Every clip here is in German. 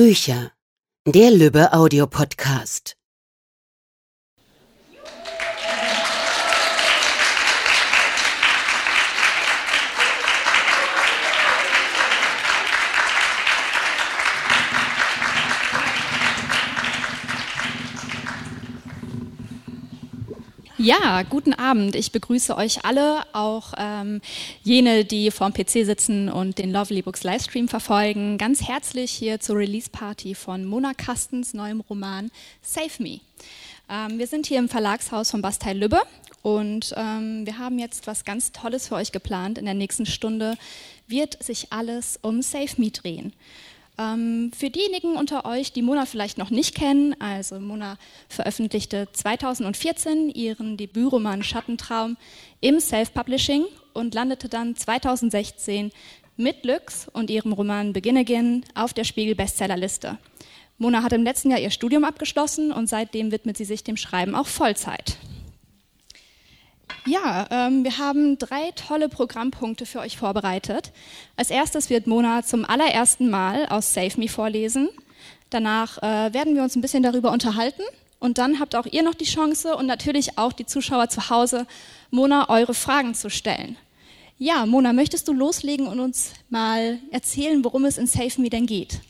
Bücher. Der Lübbe Audiopodcast. Ja, guten Abend. Ich begrüße euch alle, auch ähm, jene, die vorm PC sitzen und den Lovely Books Livestream verfolgen, ganz herzlich hier zur Release Party von Mona Kastens neuem Roman Save Me. Ähm, wir sind hier im Verlagshaus von Bastei Lübbe und ähm, wir haben jetzt was ganz Tolles für euch geplant. In der nächsten Stunde wird sich alles um Save Me drehen. Ähm, für diejenigen unter euch, die Mona vielleicht noch nicht kennen, also Mona veröffentlichte 2014 ihren Debütroman Schattentraum im Self-Publishing und landete dann 2016 mit Lux und ihrem Roman Begin Again auf der Spiegel-Bestsellerliste. Mona hat im letzten Jahr ihr Studium abgeschlossen und seitdem widmet sie sich dem Schreiben auch Vollzeit. Ja, ähm, wir haben drei tolle Programmpunkte für euch vorbereitet. Als erstes wird Mona zum allerersten Mal aus Save Me vorlesen. Danach äh, werden wir uns ein bisschen darüber unterhalten und dann habt auch ihr noch die Chance und natürlich auch die Zuschauer zu Hause, Mona eure Fragen zu stellen. Ja, Mona, möchtest du loslegen und uns mal erzählen, worum es in Save Me denn geht?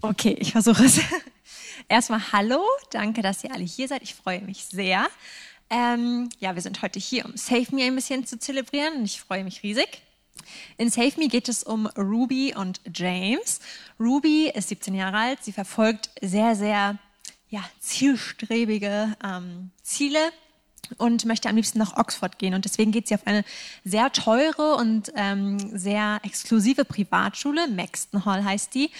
Okay, ich versuche es. Erstmal hallo, danke, dass ihr alle hier seid. Ich freue mich sehr. Ähm, ja, wir sind heute hier, um Save Me ein bisschen zu zelebrieren ich freue mich riesig. In Save Me geht es um Ruby und James. Ruby ist 17 Jahre alt, sie verfolgt sehr, sehr ja, zielstrebige ähm, Ziele und möchte am liebsten nach Oxford gehen. Und deswegen geht sie auf eine sehr teure und ähm, sehr exklusive Privatschule, Maxton Hall heißt die.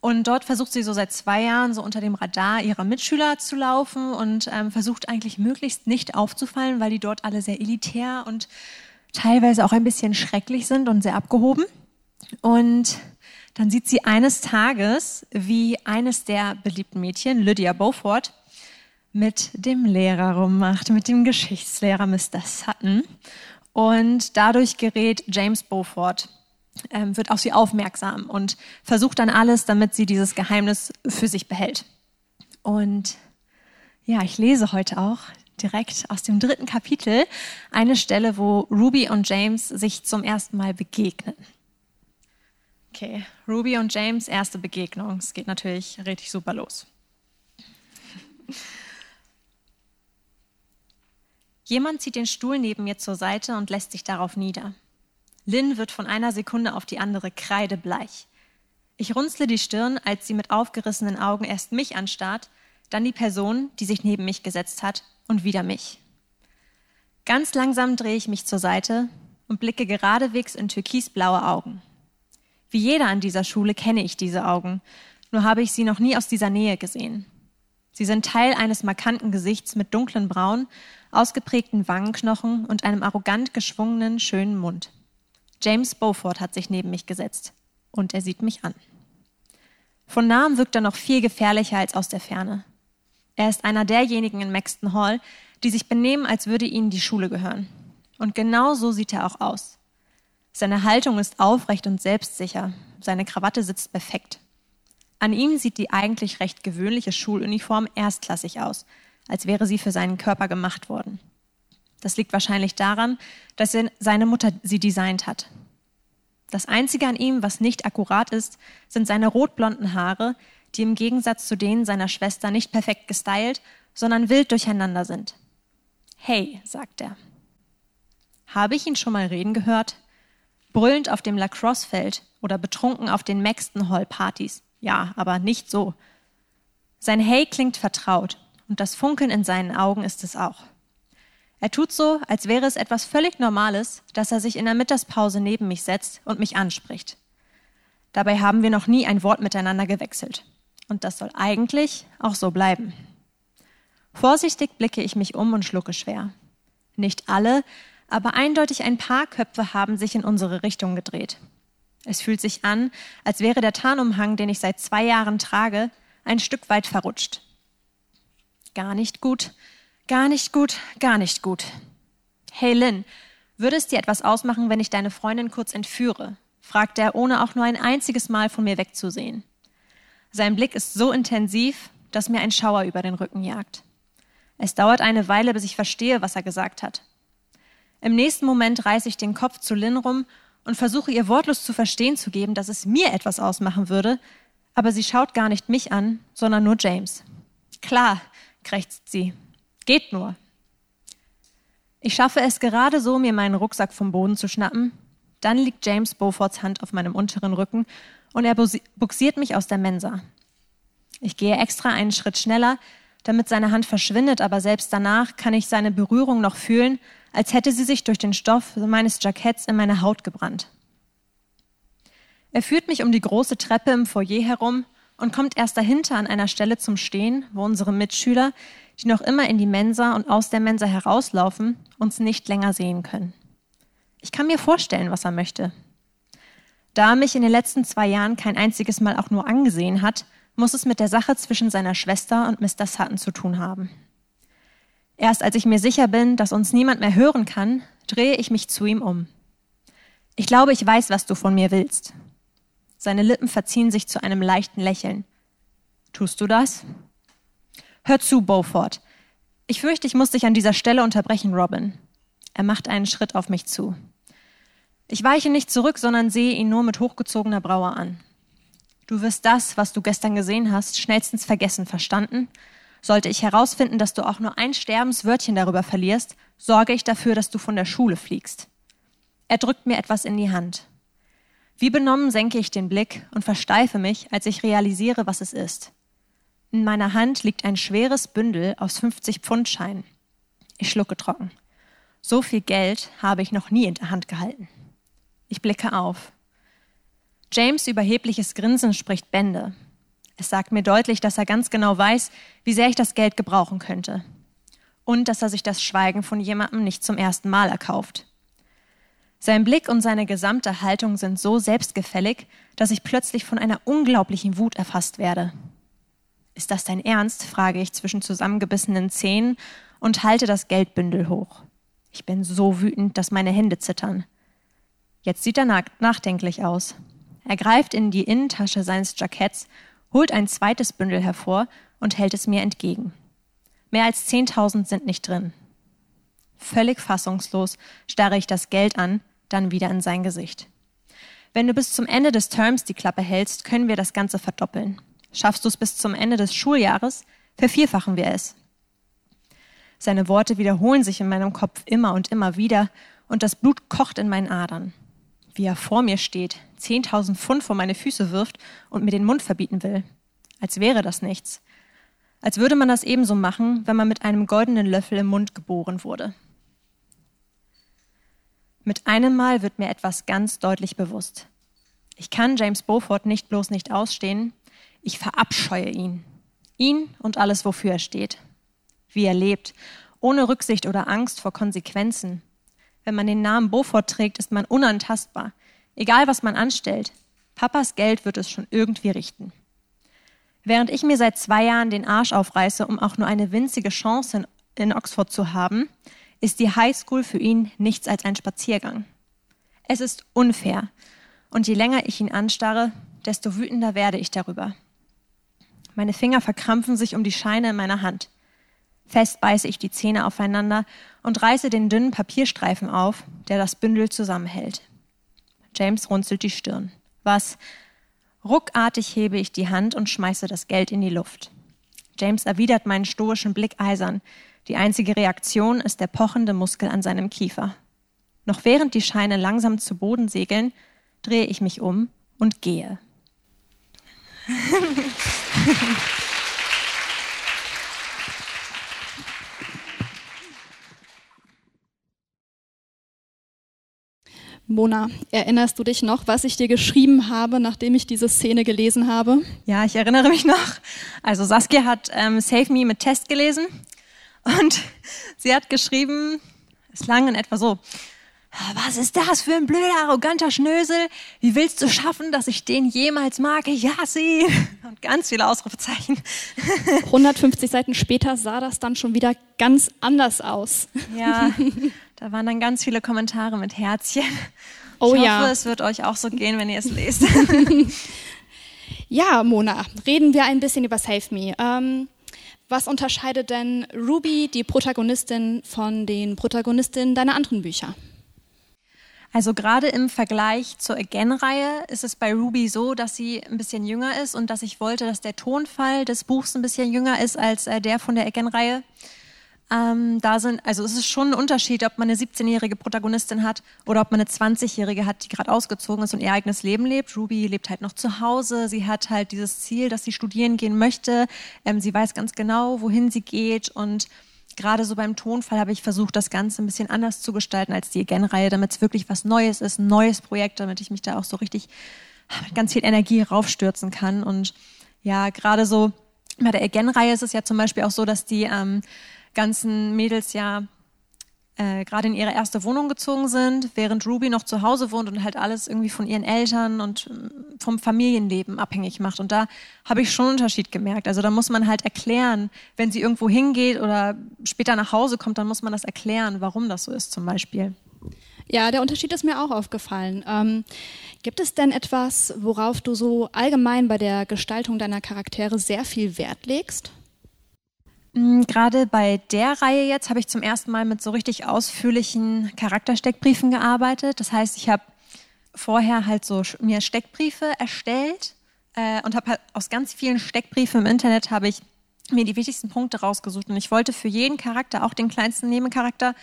Und dort versucht sie so seit zwei Jahren so unter dem Radar ihrer Mitschüler zu laufen und ähm, versucht eigentlich möglichst nicht aufzufallen, weil die dort alle sehr elitär und teilweise auch ein bisschen schrecklich sind und sehr abgehoben. Und dann sieht sie eines Tages, wie eines der beliebten Mädchen, Lydia Beaufort, mit dem Lehrer rummacht, mit dem Geschichtslehrer Mr. Sutton. Und dadurch gerät James Beaufort ähm, wird auf sie aufmerksam und versucht dann alles, damit sie dieses Geheimnis für sich behält. Und ja, ich lese heute auch direkt aus dem dritten Kapitel eine Stelle, wo Ruby und James sich zum ersten Mal begegnen. Okay, Ruby und James erste Begegnung. Es geht natürlich richtig super los. Jemand zieht den Stuhl neben mir zur Seite und lässt sich darauf nieder. Lynn wird von einer Sekunde auf die andere kreidebleich. Ich runzle die Stirn, als sie mit aufgerissenen Augen erst mich anstarrt, dann die Person, die sich neben mich gesetzt hat, und wieder mich. Ganz langsam drehe ich mich zur Seite und blicke geradewegs in türkisblaue Augen. Wie jeder an dieser Schule kenne ich diese Augen, nur habe ich sie noch nie aus dieser Nähe gesehen. Sie sind Teil eines markanten Gesichts mit dunklen Brauen, ausgeprägten Wangenknochen und einem arrogant geschwungenen, schönen Mund. James Beaufort hat sich neben mich gesetzt und er sieht mich an. Von nahem wirkt er noch viel gefährlicher als aus der Ferne. Er ist einer derjenigen in Maxton Hall, die sich benehmen, als würde ihnen die Schule gehören. Und genau so sieht er auch aus. Seine Haltung ist aufrecht und selbstsicher. Seine Krawatte sitzt perfekt. An ihm sieht die eigentlich recht gewöhnliche Schuluniform erstklassig aus, als wäre sie für seinen Körper gemacht worden. Das liegt wahrscheinlich daran, dass seine Mutter sie designt hat. Das Einzige an ihm, was nicht akkurat ist, sind seine rotblonden Haare, die im Gegensatz zu denen seiner Schwester nicht perfekt gestylt, sondern wild durcheinander sind. Hey, sagt er. Habe ich ihn schon mal reden gehört? Brüllend auf dem Lacrosse-Feld oder betrunken auf den Maxton Hall-Partys. Ja, aber nicht so. Sein Hey klingt vertraut und das Funkeln in seinen Augen ist es auch. Er tut so, als wäre es etwas völlig Normales, dass er sich in der Mittagspause neben mich setzt und mich anspricht. Dabei haben wir noch nie ein Wort miteinander gewechselt. Und das soll eigentlich auch so bleiben. Vorsichtig blicke ich mich um und schlucke schwer. Nicht alle, aber eindeutig ein paar Köpfe haben sich in unsere Richtung gedreht. Es fühlt sich an, als wäre der Tarnumhang, den ich seit zwei Jahren trage, ein Stück weit verrutscht. Gar nicht gut, Gar nicht gut, gar nicht gut. Hey Lynn, würde es dir etwas ausmachen, wenn ich deine Freundin kurz entführe? fragte er, ohne auch nur ein einziges Mal von mir wegzusehen. Sein Blick ist so intensiv, dass mir ein Schauer über den Rücken jagt. Es dauert eine Weile, bis ich verstehe, was er gesagt hat. Im nächsten Moment reiße ich den Kopf zu Lynn rum und versuche ihr wortlos zu verstehen zu geben, dass es mir etwas ausmachen würde, aber sie schaut gar nicht mich an, sondern nur James. Klar, krächzt sie. Geht nur. Ich schaffe es gerade so, mir meinen Rucksack vom Boden zu schnappen. Dann liegt James Beauforts Hand auf meinem unteren Rücken und er buxiert mich aus der Mensa. Ich gehe extra einen Schritt schneller, damit seine Hand verschwindet, aber selbst danach kann ich seine Berührung noch fühlen, als hätte sie sich durch den Stoff meines Jacketts in meine Haut gebrannt. Er führt mich um die große Treppe im Foyer herum und kommt erst dahinter an einer Stelle zum Stehen, wo unsere Mitschüler, die noch immer in die Mensa und aus der Mensa herauslaufen, uns nicht länger sehen können. Ich kann mir vorstellen, was er möchte. Da er mich in den letzten zwei Jahren kein einziges Mal auch nur angesehen hat, muss es mit der Sache zwischen seiner Schwester und Mr. Sutton zu tun haben. Erst als ich mir sicher bin, dass uns niemand mehr hören kann, drehe ich mich zu ihm um. Ich glaube, ich weiß, was du von mir willst. Seine Lippen verziehen sich zu einem leichten Lächeln. Tust du das? Hör zu, Beaufort. Ich fürchte, ich muss dich an dieser Stelle unterbrechen, Robin. Er macht einen Schritt auf mich zu. Ich weiche nicht zurück, sondern sehe ihn nur mit hochgezogener Braue an. Du wirst das, was du gestern gesehen hast, schnellstens vergessen, verstanden? Sollte ich herausfinden, dass du auch nur ein Sterbenswörtchen darüber verlierst, sorge ich dafür, dass du von der Schule fliegst. Er drückt mir etwas in die Hand. Wie benommen senke ich den Blick und versteife mich, als ich realisiere, was es ist. In meiner Hand liegt ein schweres Bündel aus 50-Pfund-Scheinen. Ich schlucke trocken. So viel Geld habe ich noch nie in der Hand gehalten. Ich blicke auf. James überhebliches Grinsen spricht Bände. Es sagt mir deutlich, dass er ganz genau weiß, wie sehr ich das Geld gebrauchen könnte. Und dass er sich das Schweigen von jemandem nicht zum ersten Mal erkauft. Sein Blick und seine gesamte Haltung sind so selbstgefällig, dass ich plötzlich von einer unglaublichen Wut erfasst werde. Ist das dein Ernst? frage ich zwischen zusammengebissenen Zähnen und halte das Geldbündel hoch. Ich bin so wütend, dass meine Hände zittern. Jetzt sieht er nachdenklich aus. Er greift in die Innentasche seines Jacketts, holt ein zweites Bündel hervor und hält es mir entgegen. Mehr als zehntausend sind nicht drin. Völlig fassungslos starre ich das Geld an, dann wieder in sein Gesicht. Wenn du bis zum Ende des Terms die Klappe hältst, können wir das Ganze verdoppeln. Schaffst du es bis zum Ende des Schuljahres, vervierfachen wir es. Seine Worte wiederholen sich in meinem Kopf immer und immer wieder und das Blut kocht in meinen Adern. Wie er vor mir steht, 10.000 Pfund vor meine Füße wirft und mir den Mund verbieten will. Als wäre das nichts. Als würde man das ebenso machen, wenn man mit einem goldenen Löffel im Mund geboren wurde. Mit einem Mal wird mir etwas ganz deutlich bewusst. Ich kann James Beaufort nicht bloß nicht ausstehen, ich verabscheue ihn. Ihn und alles, wofür er steht. Wie er lebt, ohne Rücksicht oder Angst vor Konsequenzen. Wenn man den Namen Beaufort trägt, ist man unantastbar. Egal, was man anstellt. Papas Geld wird es schon irgendwie richten. Während ich mir seit zwei Jahren den Arsch aufreiße, um auch nur eine winzige Chance in, in Oxford zu haben, ist die Highschool für ihn nichts als ein Spaziergang. Es ist unfair. Und je länger ich ihn anstarre, desto wütender werde ich darüber. Meine Finger verkrampfen sich um die Scheine in meiner Hand. Fest beiße ich die Zähne aufeinander und reiße den dünnen Papierstreifen auf, der das Bündel zusammenhält. James runzelt die Stirn. Was? Ruckartig hebe ich die Hand und schmeiße das Geld in die Luft. James erwidert meinen stoischen Blick eisern. Die einzige Reaktion ist der pochende Muskel an seinem Kiefer. Noch während die Scheine langsam zu Boden segeln, drehe ich mich um und gehe. Mona, erinnerst du dich noch, was ich dir geschrieben habe, nachdem ich diese Szene gelesen habe? Ja, ich erinnere mich noch. Also Saskia hat ähm, Save Me mit Test gelesen und sie hat geschrieben, es lang in etwa so, was ist das für ein blöder, arroganter Schnösel? Wie willst du schaffen, dass ich den jemals mag? Ich hasse ihn. Und ganz viele Ausrufezeichen. 150 Seiten später sah das dann schon wieder ganz anders aus. Ja, da waren dann ganz viele Kommentare mit Herzchen. Oh ich hoffe, ja. es wird euch auch so gehen, wenn ihr es lest. Ja, Mona, reden wir ein bisschen über Save Me. Ähm, was unterscheidet denn Ruby, die Protagonistin, von den Protagonistinnen deiner anderen Bücher? Also gerade im Vergleich zur Again-Reihe ist es bei Ruby so, dass sie ein bisschen jünger ist und dass ich wollte, dass der Tonfall des Buchs ein bisschen jünger ist als äh, der von der Again-Reihe. Ähm, da sind, also es ist schon ein Unterschied, ob man eine 17-jährige Protagonistin hat oder ob man eine 20-jährige hat, die gerade ausgezogen ist und ihr eigenes Leben lebt. Ruby lebt halt noch zu Hause. Sie hat halt dieses Ziel, dass sie studieren gehen möchte. Ähm, sie weiß ganz genau, wohin sie geht und gerade so beim Tonfall habe ich versucht, das Ganze ein bisschen anders zu gestalten als die Again-Reihe, damit es wirklich was Neues ist, ein neues Projekt, damit ich mich da auch so richtig mit ganz viel Energie raufstürzen kann. Und ja, gerade so bei der Again-Reihe ist es ja zum Beispiel auch so, dass die ähm, ganzen Mädels ja äh, gerade in ihre erste Wohnung gezogen sind, während Ruby noch zu Hause wohnt und halt alles irgendwie von ihren Eltern und ähm, vom Familienleben abhängig macht. Und da habe ich schon einen Unterschied gemerkt. Also da muss man halt erklären, wenn sie irgendwo hingeht oder später nach Hause kommt, dann muss man das erklären, warum das so ist zum Beispiel. Ja, der Unterschied ist mir auch aufgefallen. Ähm, gibt es denn etwas, worauf du so allgemein bei der Gestaltung deiner Charaktere sehr viel Wert legst? Mm, gerade bei der Reihe jetzt habe ich zum ersten Mal mit so richtig ausführlichen Charaktersteckbriefen gearbeitet. Das heißt, ich habe vorher halt so mir Steckbriefe erstellt äh, und habe halt aus ganz vielen Steckbriefen im Internet habe ich mir die wichtigsten Punkte rausgesucht und ich wollte für jeden Charakter, auch den kleinsten Nebencharakter,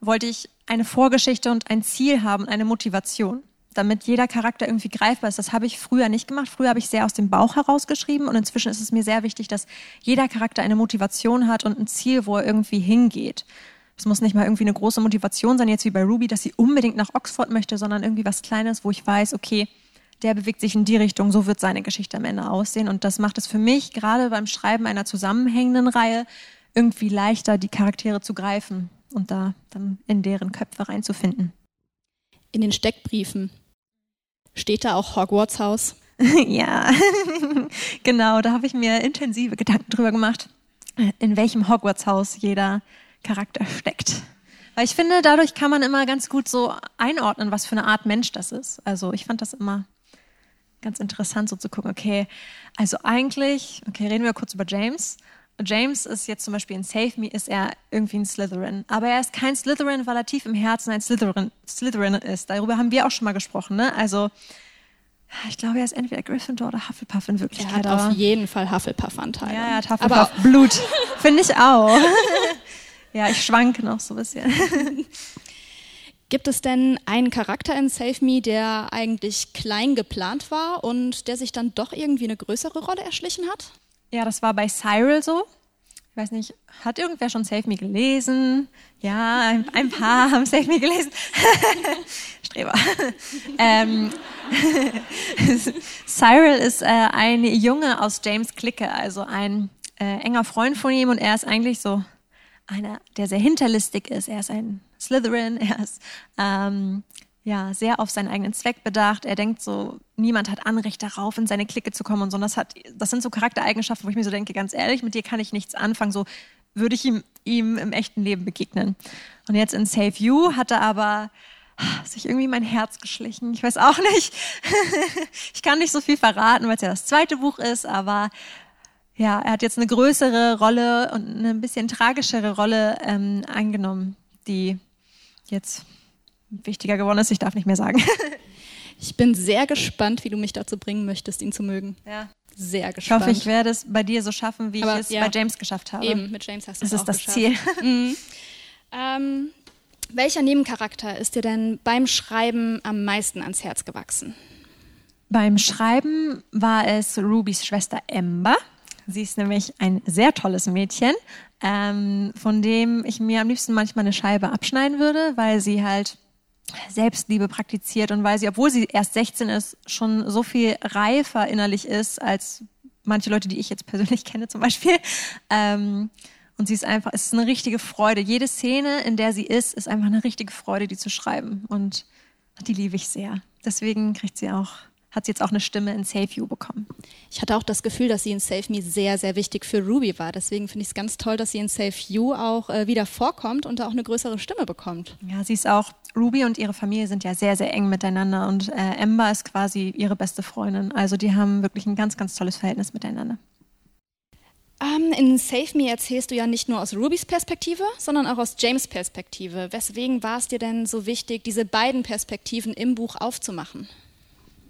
wollte ich eine Vorgeschichte und ein Ziel haben, eine Motivation damit jeder Charakter irgendwie greifbar ist. Das habe ich früher nicht gemacht. Früher habe ich sehr aus dem Bauch herausgeschrieben und inzwischen ist es mir sehr wichtig, dass jeder Charakter eine Motivation hat und ein Ziel, wo er irgendwie hingeht. Es muss nicht mal irgendwie eine große Motivation sein, jetzt wie bei Ruby, dass sie unbedingt nach Oxford möchte, sondern irgendwie was Kleines, wo ich weiß, okay, der bewegt sich in die Richtung, so wird seine Geschichte am Ende aussehen. Und das macht es für mich, gerade beim Schreiben einer zusammenhängenden Reihe, irgendwie leichter, die Charaktere zu greifen und da dann in deren Köpfe reinzufinden. In den Steckbriefen Steht da auch Hogwarts Haus? ja, genau, da habe ich mir intensive Gedanken drüber gemacht, in welchem Hogwarts Haus jeder Charakter steckt. Weil ich finde, dadurch kann man immer ganz gut so einordnen, was für eine Art Mensch das ist. Also ich fand das immer ganz interessant, so zu gucken, okay, also eigentlich, okay, reden wir kurz über James. James ist jetzt zum Beispiel in Save Me, ist er irgendwie ein Slytherin. Aber er ist kein Slytherin, weil er tief im Herzen ein Slytherin, Slytherin ist. Darüber haben wir auch schon mal gesprochen. Ne? Also ich glaube, er ist entweder Gryffindor oder Hufflepuff in Wirklichkeit. Er hat auf jeden Fall Hufflepuff-Anteile. Ja, er hat Hufflepuff-Blut. Finde ich auch. ja, ich schwanke noch so ein bisschen. Gibt es denn einen Charakter in Save Me, der eigentlich klein geplant war und der sich dann doch irgendwie eine größere Rolle erschlichen hat? Ja, das war bei Cyril so. Ich weiß nicht, hat irgendwer schon Save Me gelesen? Ja, ein, ein paar haben Save Me gelesen. Streber. ähm, Cyril ist äh, ein Junge aus James Clique, also ein äh, enger Freund von ihm und er ist eigentlich so einer, der sehr hinterlistig ist. Er ist ein Slytherin, er ist ähm, ja, sehr auf seinen eigenen Zweck bedacht. Er denkt so, niemand hat Anrecht darauf, in seine Clique zu kommen und so. das, hat, das sind so Charaktereigenschaften, wo ich mir so denke, ganz ehrlich, mit dir kann ich nichts anfangen. So würde ich ihm, ihm im echten Leben begegnen. Und jetzt in Save You hat er aber sich irgendwie mein Herz geschlichen. Ich weiß auch nicht. ich kann nicht so viel verraten, weil es ja das zweite Buch ist, aber ja, er hat jetzt eine größere Rolle und eine ein bisschen tragischere Rolle ähm, eingenommen, die jetzt wichtiger geworden ist. Ich darf nicht mehr sagen. ich bin sehr gespannt, wie du mich dazu bringen möchtest, ihn zu mögen. Ja. Sehr gespannt. Ich hoffe, ich werde es bei dir so schaffen, wie Aber, ich es ja. bei James geschafft habe. Eben, mit James hast du es Das ist das geschafft. Ziel. Mhm. Ähm, welcher Nebencharakter ist dir denn beim Schreiben am meisten ans Herz gewachsen? Beim Schreiben war es Rubys Schwester Ember. Sie ist nämlich ein sehr tolles Mädchen, ähm, von dem ich mir am liebsten manchmal eine Scheibe abschneiden würde, weil sie halt Selbstliebe praktiziert und weil sie, obwohl sie erst 16 ist, schon so viel reifer innerlich ist als manche Leute, die ich jetzt persönlich kenne zum Beispiel. Ähm, und sie ist einfach, es ist eine richtige Freude. Jede Szene, in der sie ist, ist einfach eine richtige Freude, die zu schreiben. Und die liebe ich sehr. Deswegen kriegt sie auch hat sie jetzt auch eine Stimme in Save You bekommen. Ich hatte auch das Gefühl, dass sie in Save Me sehr, sehr wichtig für Ruby war. Deswegen finde ich es ganz toll, dass sie in Save You auch äh, wieder vorkommt und da auch eine größere Stimme bekommt. Ja, sie ist auch Ruby und ihre Familie sind ja sehr, sehr eng miteinander und äh, Amber ist quasi ihre beste Freundin. Also die haben wirklich ein ganz, ganz tolles Verhältnis miteinander. Ähm, in Save Me erzählst du ja nicht nur aus Rubys Perspektive, sondern auch aus James Perspektive. Weswegen war es dir denn so wichtig, diese beiden Perspektiven im Buch aufzumachen?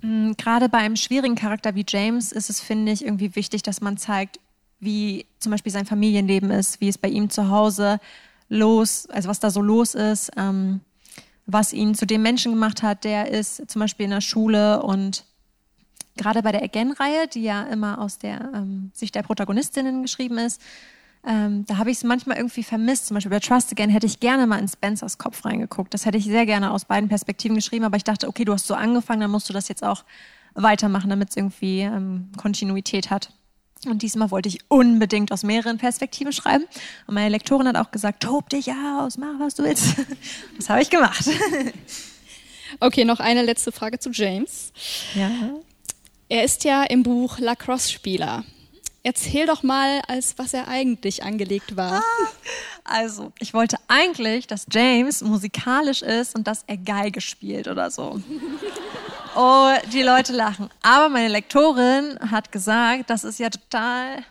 Mm, gerade bei einem schwierigen Charakter wie James ist es, finde ich, irgendwie wichtig, dass man zeigt, wie zum Beispiel sein Familienleben ist, wie es bei ihm zu Hause los, also was da so los ist, ähm, was ihn zu dem Menschen gemacht hat, der ist zum Beispiel in der Schule und gerade bei der Again-Reihe, die ja immer aus der ähm, Sicht der Protagonistinnen geschrieben ist, ähm, da habe ich es manchmal irgendwie vermisst. Zum Beispiel bei Trust Again hätte ich gerne mal in Spencers Kopf reingeguckt. Das hätte ich sehr gerne aus beiden Perspektiven geschrieben, aber ich dachte, okay, du hast so angefangen, dann musst du das jetzt auch weitermachen, damit es irgendwie ähm, Kontinuität hat. Und diesmal wollte ich unbedingt aus mehreren Perspektiven schreiben. Und meine Lektorin hat auch gesagt, tob dich aus, mach was du willst. Das habe ich gemacht. Okay, noch eine letzte Frage zu James. Ja. Er ist ja im Buch Lacrosse-Spieler. Erzähl doch mal, als was er eigentlich angelegt war. Ah, also, ich wollte eigentlich, dass James musikalisch ist und dass er Geige spielt oder so. Oh, die Leute lachen. Aber meine Lektorin hat gesagt, das ist ja total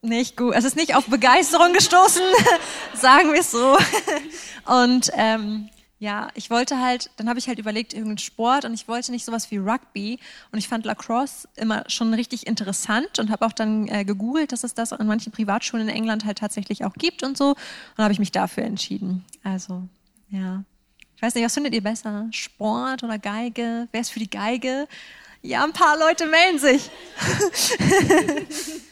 nicht gut. Es ist nicht auf Begeisterung gestoßen, sagen wir es so. Und ähm, ja, ich wollte halt, dann habe ich halt überlegt, irgendeinen Sport und ich wollte nicht sowas wie Rugby. Und ich fand Lacrosse immer schon richtig interessant und habe auch dann äh, gegoogelt, dass es das an manchen Privatschulen in England halt tatsächlich auch gibt und so. Und habe ich mich dafür entschieden. Also, ja. Ich weiß nicht, was findet ihr besser? Sport oder Geige? Wer ist für die Geige? Ja, ein paar Leute melden sich.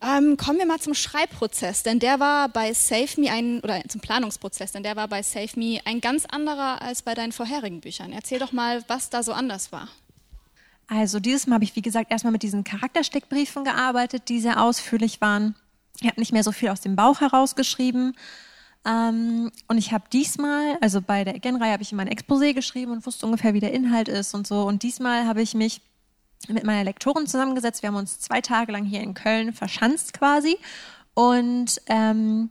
ähm, kommen wir mal zum Schreibprozess, denn der war bei Save Me ein, oder zum Planungsprozess, denn der war bei Save Me ein ganz anderer als bei deinen vorherigen Büchern. Erzähl doch mal, was da so anders war. Also dieses Mal habe ich, wie gesagt, erstmal mit diesen Charaktersteckbriefen gearbeitet, die sehr ausführlich waren. Ich habe nicht mehr so viel aus dem Bauch herausgeschrieben, ähm, und ich habe diesmal, also bei der Again-Reihe habe ich mein Exposé geschrieben und wusste ungefähr, wie der Inhalt ist und so. Und diesmal habe ich mich mit meiner Lektorin zusammengesetzt. Wir haben uns zwei Tage lang hier in Köln verschanzt quasi. Und ähm,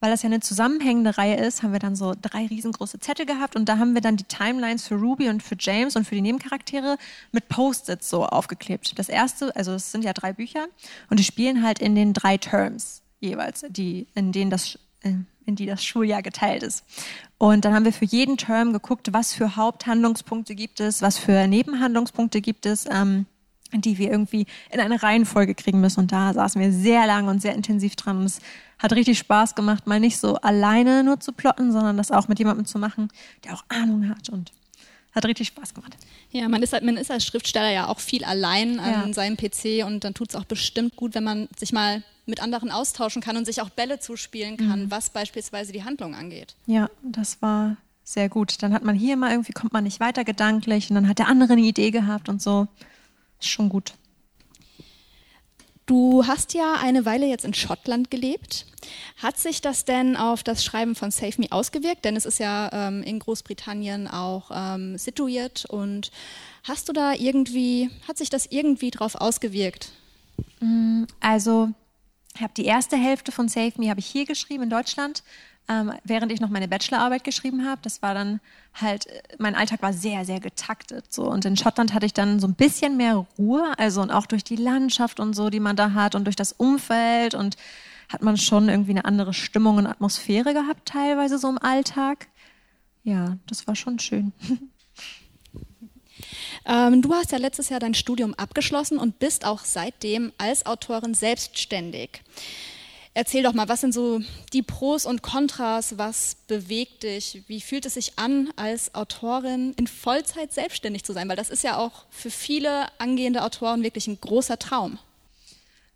weil das ja eine zusammenhängende Reihe ist, haben wir dann so drei riesengroße Zettel gehabt und da haben wir dann die Timelines für Ruby und für James und für die Nebencharaktere mit Post-its so aufgeklebt. Das erste, also es sind ja drei Bücher und die spielen halt in den drei Terms jeweils, die, in denen das äh, in die das Schuljahr geteilt ist. Und dann haben wir für jeden Term geguckt, was für Haupthandlungspunkte gibt es, was für Nebenhandlungspunkte gibt es, ähm, die wir irgendwie in eine Reihenfolge kriegen müssen. Und da saßen wir sehr lang und sehr intensiv dran. Und es hat richtig Spaß gemacht, mal nicht so alleine nur zu plotten, sondern das auch mit jemandem zu machen, der auch Ahnung hat und hat richtig Spaß gemacht. Ja, man ist, halt, man ist als Schriftsteller ja auch viel allein an ja. seinem PC und dann tut es auch bestimmt gut, wenn man sich mal mit anderen austauschen kann und sich auch Bälle zuspielen kann, mhm. was beispielsweise die Handlung angeht. Ja, das war sehr gut. Dann hat man hier mal irgendwie, kommt man nicht weiter gedanklich und dann hat der andere eine Idee gehabt und so. Ist schon gut. Du hast ja eine Weile jetzt in Schottland gelebt. Hat sich das denn auf das Schreiben von Save Me ausgewirkt? Denn es ist ja ähm, in Großbritannien auch ähm, situiert. Und hast du da irgendwie, hat sich das irgendwie drauf ausgewirkt? Mm, also, habe die erste Hälfte von Save Me habe ich hier geschrieben in Deutschland ähm, während ich noch meine Bachelorarbeit geschrieben habe. Das war dann halt, äh, mein Alltag war sehr, sehr getaktet. So. Und in Schottland hatte ich dann so ein bisschen mehr Ruhe, also und auch durch die Landschaft und so, die man da hat und durch das Umfeld und hat man schon irgendwie eine andere Stimmung und Atmosphäre gehabt, teilweise so im Alltag. Ja, das war schon schön. Ähm, du hast ja letztes Jahr dein Studium abgeschlossen und bist auch seitdem als Autorin selbstständig. Erzähl doch mal, was sind so die Pros und Kontras? Was bewegt dich? Wie fühlt es sich an, als Autorin in Vollzeit selbstständig zu sein? Weil das ist ja auch für viele angehende Autoren wirklich ein großer Traum.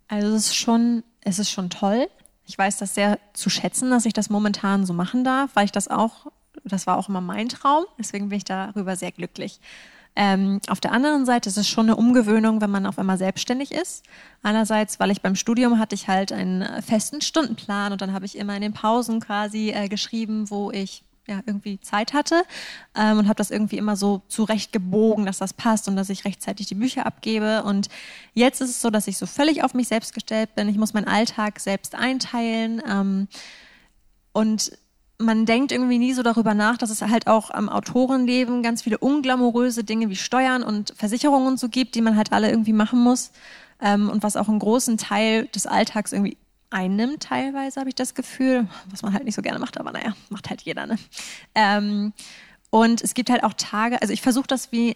Also es ist schon, es ist schon toll. Ich weiß das sehr zu schätzen, dass ich das momentan so machen darf, weil ich das auch, das war auch immer mein Traum. Deswegen bin ich darüber sehr glücklich. Ähm, auf der anderen Seite ist es schon eine Umgewöhnung, wenn man auf einmal selbstständig ist. Einerseits, weil ich beim Studium hatte ich halt einen festen Stundenplan und dann habe ich immer in den Pausen quasi äh, geschrieben, wo ich ja, irgendwie Zeit hatte ähm, und habe das irgendwie immer so zurecht gebogen, dass das passt und dass ich rechtzeitig die Bücher abgebe. Und jetzt ist es so, dass ich so völlig auf mich selbst gestellt bin. Ich muss meinen Alltag selbst einteilen ähm, und man denkt irgendwie nie so darüber nach, dass es halt auch am Autorenleben ganz viele unglamouröse Dinge wie Steuern und Versicherungen und so gibt, die man halt alle irgendwie machen muss. Ähm, und was auch einen großen Teil des Alltags irgendwie einnimmt, teilweise habe ich das Gefühl, was man halt nicht so gerne macht, aber naja, macht halt jeder, ne? Ähm, und es gibt halt auch Tage, also ich versuche das wie,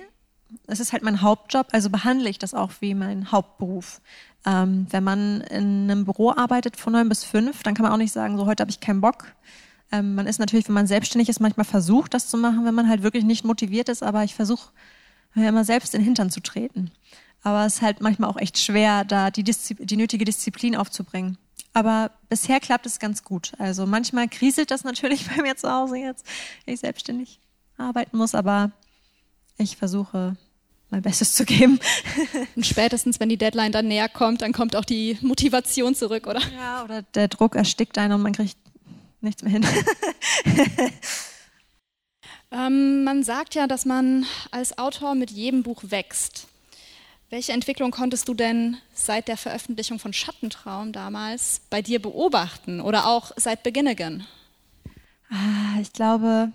es ist halt mein Hauptjob, also behandle ich das auch wie mein Hauptberuf. Ähm, wenn man in einem Büro arbeitet von neun bis fünf, dann kann man auch nicht sagen, so heute habe ich keinen Bock. Ähm, man ist natürlich, wenn man selbstständig ist, manchmal versucht, das zu machen, wenn man halt wirklich nicht motiviert ist, aber ich versuche mir immer selbst in den Hintern zu treten. Aber es ist halt manchmal auch echt schwer, da die, die nötige Disziplin aufzubringen. Aber bisher klappt es ganz gut. Also manchmal kriselt das natürlich bei mir zu Hause jetzt, wenn ich selbstständig arbeiten muss, aber ich versuche mein Bestes zu geben. Und spätestens, wenn die Deadline dann näher kommt, dann kommt auch die Motivation zurück, oder? Ja, oder der Druck erstickt einen und man kriegt nichts mehr hin. ähm, man sagt ja, dass man als Autor mit jedem Buch wächst. Welche Entwicklung konntest du denn seit der Veröffentlichung von Schattentraum damals bei dir beobachten oder auch seit Begin Again? Ah, ich glaube,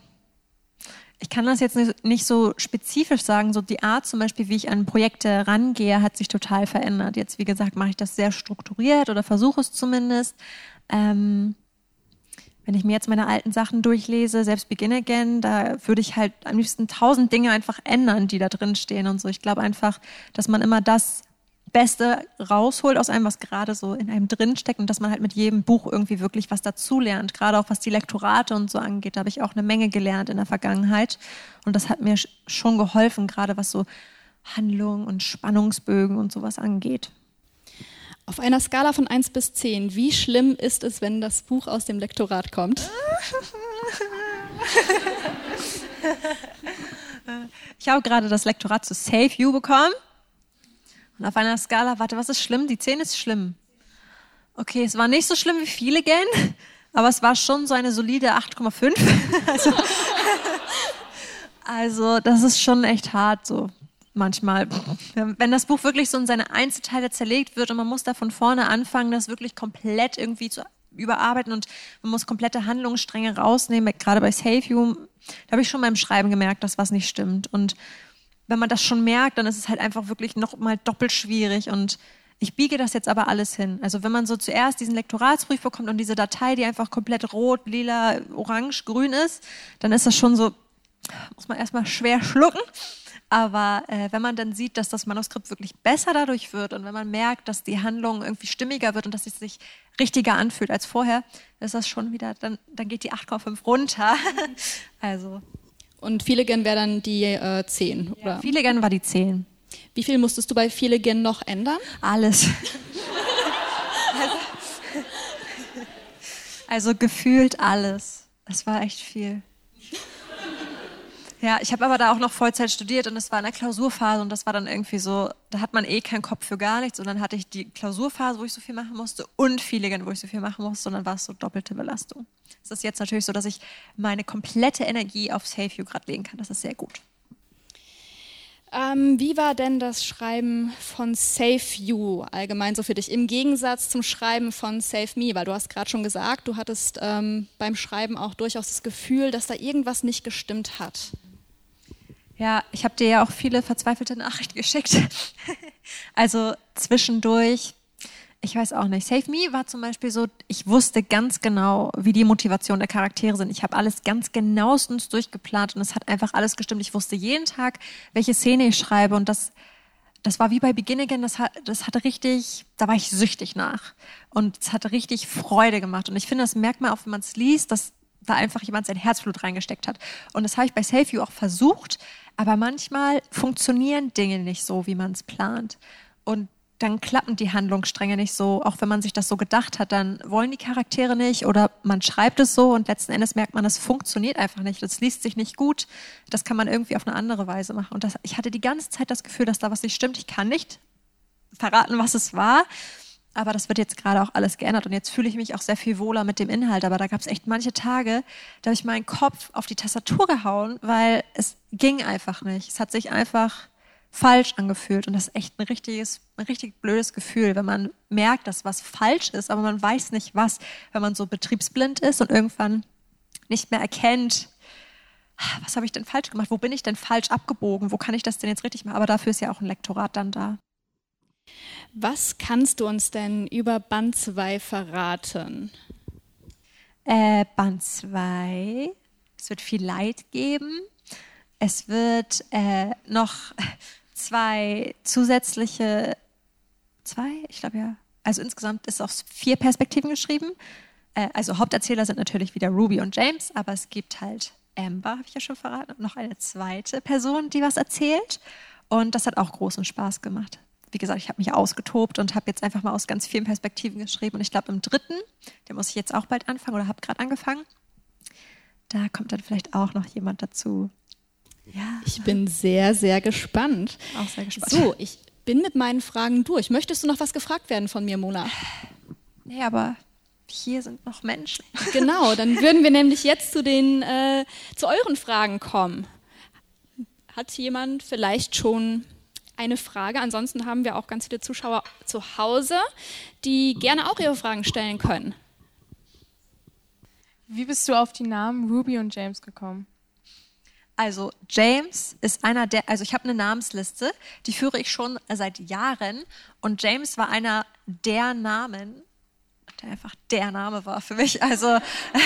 ich kann das jetzt nicht so spezifisch sagen. So die Art zum Beispiel, wie ich an Projekte rangehe, hat sich total verändert. Jetzt, wie gesagt, mache ich das sehr strukturiert oder versuche es zumindest. Ähm, wenn ich mir jetzt meine alten Sachen durchlese, selbst Begin Again, da würde ich halt am liebsten tausend Dinge einfach ändern, die da drin stehen und so. Ich glaube einfach, dass man immer das Beste rausholt aus einem, was gerade so in einem drinsteckt und dass man halt mit jedem Buch irgendwie wirklich was dazulernt. Gerade auch was die Lektorate und so angeht, da habe ich auch eine Menge gelernt in der Vergangenheit. Und das hat mir schon geholfen, gerade was so Handlungen und Spannungsbögen und sowas angeht. Auf einer Skala von 1 bis 10, wie schlimm ist es, wenn das Buch aus dem Lektorat kommt? Ich habe gerade das Lektorat zu Save You bekommen. Und auf einer Skala, warte, was ist schlimm? Die 10 ist schlimm. Okay, es war nicht so schlimm wie viele gern, aber es war schon so eine solide 8,5. also, also, das ist schon echt hart so manchmal. Wenn das Buch wirklich so in seine Einzelteile zerlegt wird und man muss da von vorne anfangen, das wirklich komplett irgendwie zu überarbeiten und man muss komplette Handlungsstränge rausnehmen, gerade bei Save You, da habe ich schon beim Schreiben gemerkt, dass was nicht stimmt. Und wenn man das schon merkt, dann ist es halt einfach wirklich noch mal doppelt schwierig und ich biege das jetzt aber alles hin. Also wenn man so zuerst diesen Lektoratsbrief bekommt und diese Datei, die einfach komplett rot, lila, orange, grün ist, dann ist das schon so, muss man erstmal schwer schlucken. Aber äh, wenn man dann sieht, dass das Manuskript wirklich besser dadurch wird und wenn man merkt, dass die Handlung irgendwie stimmiger wird und dass es sich richtiger anfühlt als vorher, ist das schon wieder, dann, dann geht die 8,5 runter. also und Feeligan wäre dann die äh, 10, oder? Ja, Feeligan war die 10. Wie viel musstest du bei Feeligan noch ändern? Alles. also, also gefühlt alles. Das war echt viel. Ja, ich habe aber da auch noch Vollzeit studiert und es war in der Klausurphase und das war dann irgendwie so, da hat man eh keinen Kopf für gar nichts und dann hatte ich die Klausurphase, wo ich so viel machen musste und Feeligan, wo ich so viel machen musste und dann war es so doppelte Belastung. Es ist jetzt natürlich so, dass ich meine komplette Energie auf Save You gerade legen kann. Das ist sehr gut. Ähm, wie war denn das Schreiben von Save You allgemein so für dich im Gegensatz zum Schreiben von Save Me? Weil du hast gerade schon gesagt, du hattest ähm, beim Schreiben auch durchaus das Gefühl, dass da irgendwas nicht gestimmt hat. Ja, ich habe dir ja auch viele verzweifelte Nachrichten geschickt. also zwischendurch, ich weiß auch nicht. Save Me war zum Beispiel so, ich wusste ganz genau, wie die Motivation der Charaktere sind. Ich habe alles ganz genauestens durchgeplant und es hat einfach alles gestimmt. Ich wusste jeden Tag, welche Szene ich schreibe und das, das war wie bei Begin Again, das, hat, das hatte richtig, da war ich süchtig nach. Und es hatte richtig Freude gemacht. Und ich finde, das merkt man auch, wenn man es liest, dass da einfach jemand sein Herzblut reingesteckt hat. Und das habe ich bei Save You auch versucht, aber manchmal funktionieren Dinge nicht so, wie man es plant. Und dann klappen die Handlungsstränge nicht so, auch wenn man sich das so gedacht hat, dann wollen die Charaktere nicht oder man schreibt es so und letzten Endes merkt man, es funktioniert einfach nicht, das liest sich nicht gut, das kann man irgendwie auf eine andere Weise machen. Und das, ich hatte die ganze Zeit das Gefühl, dass da was nicht stimmt. Ich kann nicht verraten, was es war, aber das wird jetzt gerade auch alles geändert und jetzt fühle ich mich auch sehr viel wohler mit dem Inhalt. Aber da gab es echt manche Tage, da habe ich meinen Kopf auf die Tastatur gehauen, weil es ging einfach nicht. Es hat sich einfach falsch angefühlt und das ist echt ein richtiges, ein richtig blödes Gefühl, wenn man merkt, dass was falsch ist, aber man weiß nicht was, wenn man so betriebsblind ist und irgendwann nicht mehr erkennt, was habe ich denn falsch gemacht? Wo bin ich denn falsch abgebogen? Wo kann ich das denn jetzt richtig machen? Aber dafür ist ja auch ein Lektorat dann da. Was kannst du uns denn über Band 2 verraten? Äh, Band 2. Es wird viel Leid geben. Es wird äh, noch zwei zusätzliche, zwei, ich glaube ja, also insgesamt ist aus vier Perspektiven geschrieben. Äh, also Haupterzähler sind natürlich wieder Ruby und James, aber es gibt halt Amber, habe ich ja schon verraten, und noch eine zweite Person, die was erzählt. Und das hat auch großen Spaß gemacht. Wie gesagt, ich habe mich ausgetobt und habe jetzt einfach mal aus ganz vielen Perspektiven geschrieben. Und ich glaube, im dritten, der muss ich jetzt auch bald anfangen oder habe gerade angefangen, da kommt dann vielleicht auch noch jemand dazu. Ja. Ich bin sehr, sehr gespannt. Auch sehr gespannt. So, ich bin mit meinen Fragen durch. Möchtest du noch was gefragt werden von mir, Mona? Nee, aber hier sind noch Menschen. Genau, dann würden wir nämlich jetzt zu den äh, zu euren Fragen kommen. Hat jemand vielleicht schon eine Frage? Ansonsten haben wir auch ganz viele Zuschauer zu Hause, die gerne auch ihre Fragen stellen können. Wie bist du auf die Namen Ruby und James gekommen? Also James ist einer der, also ich habe eine Namensliste, die führe ich schon seit Jahren und James war einer der Namen, der einfach der Name war für mich. Also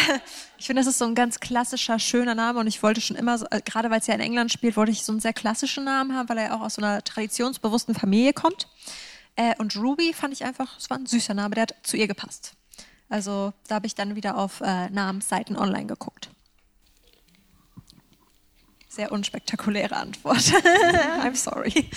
ich finde, das ist so ein ganz klassischer, schöner Name und ich wollte schon immer, so, äh, gerade weil es ja in England spielt, wollte ich so einen sehr klassischen Namen haben, weil er auch aus so einer traditionsbewussten Familie kommt. Äh, und Ruby fand ich einfach, es war ein süßer Name, der hat zu ihr gepasst. Also da habe ich dann wieder auf äh, Namensseiten online geguckt. Sehr unspektakuläre Antwort. I'm sorry.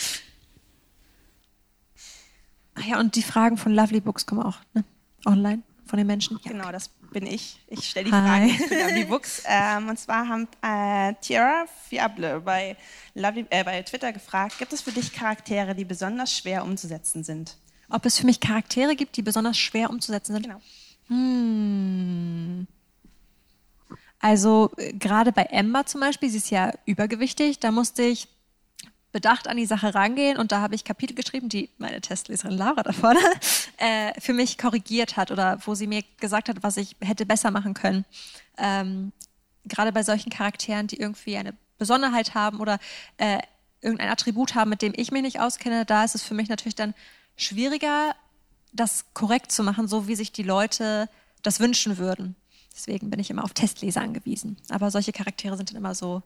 Ach ja, und die Fragen von Lovely Books kommen auch. Ne? Online von den Menschen? Ja. Genau, das bin ich. Ich stelle die Fragen für die Books. Ähm, und zwar haben äh, Tiara Fiable bei, Lovely, äh, bei Twitter gefragt, gibt es für dich Charaktere, die besonders schwer umzusetzen sind? Ob es für mich Charaktere gibt, die besonders schwer umzusetzen sind? Genau. Hm. Also äh, gerade bei Emma zum Beispiel, sie ist ja übergewichtig, da musste ich bedacht an die Sache rangehen und da habe ich Kapitel geschrieben, die meine Testleserin Laura da vorne äh, für mich korrigiert hat oder wo sie mir gesagt hat, was ich hätte besser machen können. Ähm, gerade bei solchen Charakteren, die irgendwie eine Besonderheit haben oder äh, irgendein Attribut haben, mit dem ich mich nicht auskenne, da ist es für mich natürlich dann schwieriger, das korrekt zu machen, so wie sich die Leute das wünschen würden. Deswegen bin ich immer auf Testleser angewiesen. Aber solche Charaktere sind dann immer so,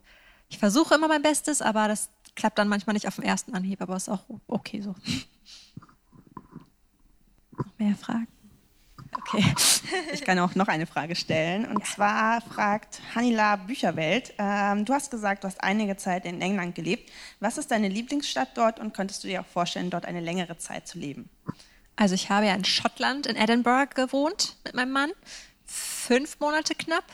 ich versuche immer mein Bestes, aber das klappt dann manchmal nicht auf dem ersten Anhieb, aber ist auch okay so. Noch mehr Fragen? Okay. Ich kann auch noch eine Frage stellen. Und ja. zwar fragt Hanila Bücherwelt, ähm, du hast gesagt, du hast einige Zeit in England gelebt. Was ist deine Lieblingsstadt dort und könntest du dir auch vorstellen, dort eine längere Zeit zu leben? Also ich habe ja in Schottland, in Edinburgh gewohnt mit meinem Mann. Fünf Monate knapp.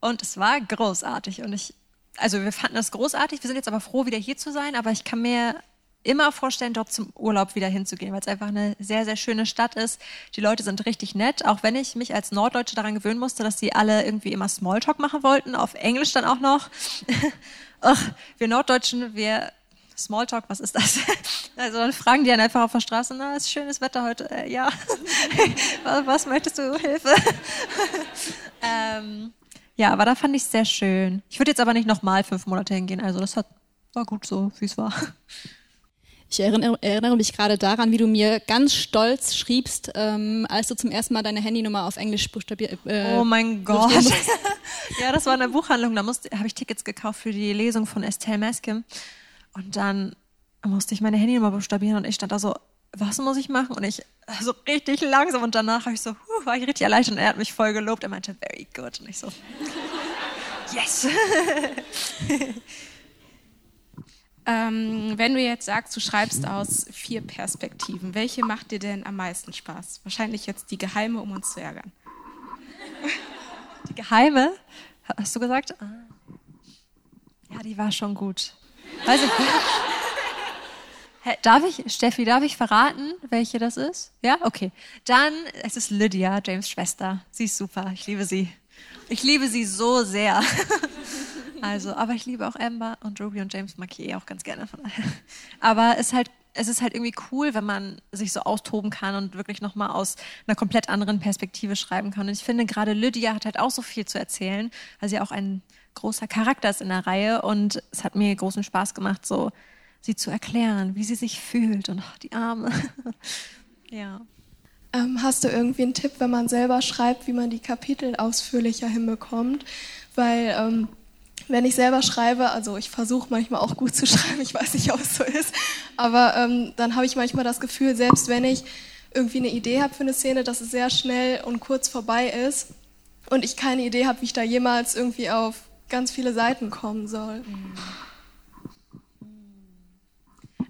Und es war großartig. Und ich also wir fanden das großartig, wir sind jetzt aber froh, wieder hier zu sein, aber ich kann mir immer vorstellen, dort zum Urlaub wieder hinzugehen, weil es einfach eine sehr, sehr schöne Stadt ist. Die Leute sind richtig nett, auch wenn ich mich als Norddeutsche daran gewöhnen musste, dass sie alle irgendwie immer Smalltalk machen wollten, auf Englisch dann auch noch. Ach, wir Norddeutschen, wir Smalltalk, was ist das? Also dann fragen die dann einfach auf der Straße, na, ist schönes Wetter heute. Äh, ja. was, möchtest du? Hilfe. ähm, ja, aber da fand ich es sehr schön. Ich würde jetzt aber nicht nochmal fünf Monate hingehen. Also das hat, war gut so, wie es war. Ich erinnere, erinnere, mich gerade daran, wie du mir ganz stolz schriebst, ähm, als du zum ersten Mal deine Handynummer auf Englisch buchstabiert äh, Oh mein Gott. ja, das war eine Buchhandlung. Da habe ich Tickets gekauft für die Lesung von Estelle Maskim. Und dann musste ich meine Handynummer buchstabieren und ich stand da so, was muss ich machen? Und ich so richtig langsam und danach habe ich so, huh, war ich richtig erleichtert und er hat mich voll gelobt. Er meinte, very good. Und ich so, yes. ähm, wenn du jetzt sagst, du schreibst aus vier Perspektiven, welche macht dir denn am meisten Spaß? Wahrscheinlich jetzt die geheime, um uns zu ärgern. Die geheime? Hast du gesagt? Ah. Ja, die war schon gut. Weiß ich. Darf ich, Steffi, darf ich verraten, welche das ist? Ja, okay. Dann, es ist Lydia, James Schwester. Sie ist super. Ich liebe sie. Ich liebe sie so sehr. Also, aber ich liebe auch Amber und Ruby und James mag ich eh auch ganz gerne. Von Aber es ist halt es ist halt irgendwie cool, wenn man sich so austoben kann und wirklich nochmal aus einer komplett anderen Perspektive schreiben kann. Und ich finde, gerade Lydia hat halt auch so viel zu erzählen, weil sie auch ein großer Charakter ist in der Reihe. Und es hat mir großen Spaß gemacht, so sie zu erklären, wie sie sich fühlt und ach, die Arme. ja. Ähm, hast du irgendwie einen Tipp, wenn man selber schreibt, wie man die Kapitel ausführlicher hinbekommt? Weil ähm, wenn ich selber schreibe, also ich versuche manchmal auch gut zu schreiben, ich weiß nicht, ob es so ist, aber ähm, dann habe ich manchmal das Gefühl, selbst wenn ich irgendwie eine Idee habe für eine Szene, dass es sehr schnell und kurz vorbei ist und ich keine Idee habe, wie ich da jemals irgendwie auf ganz viele Seiten kommen soll.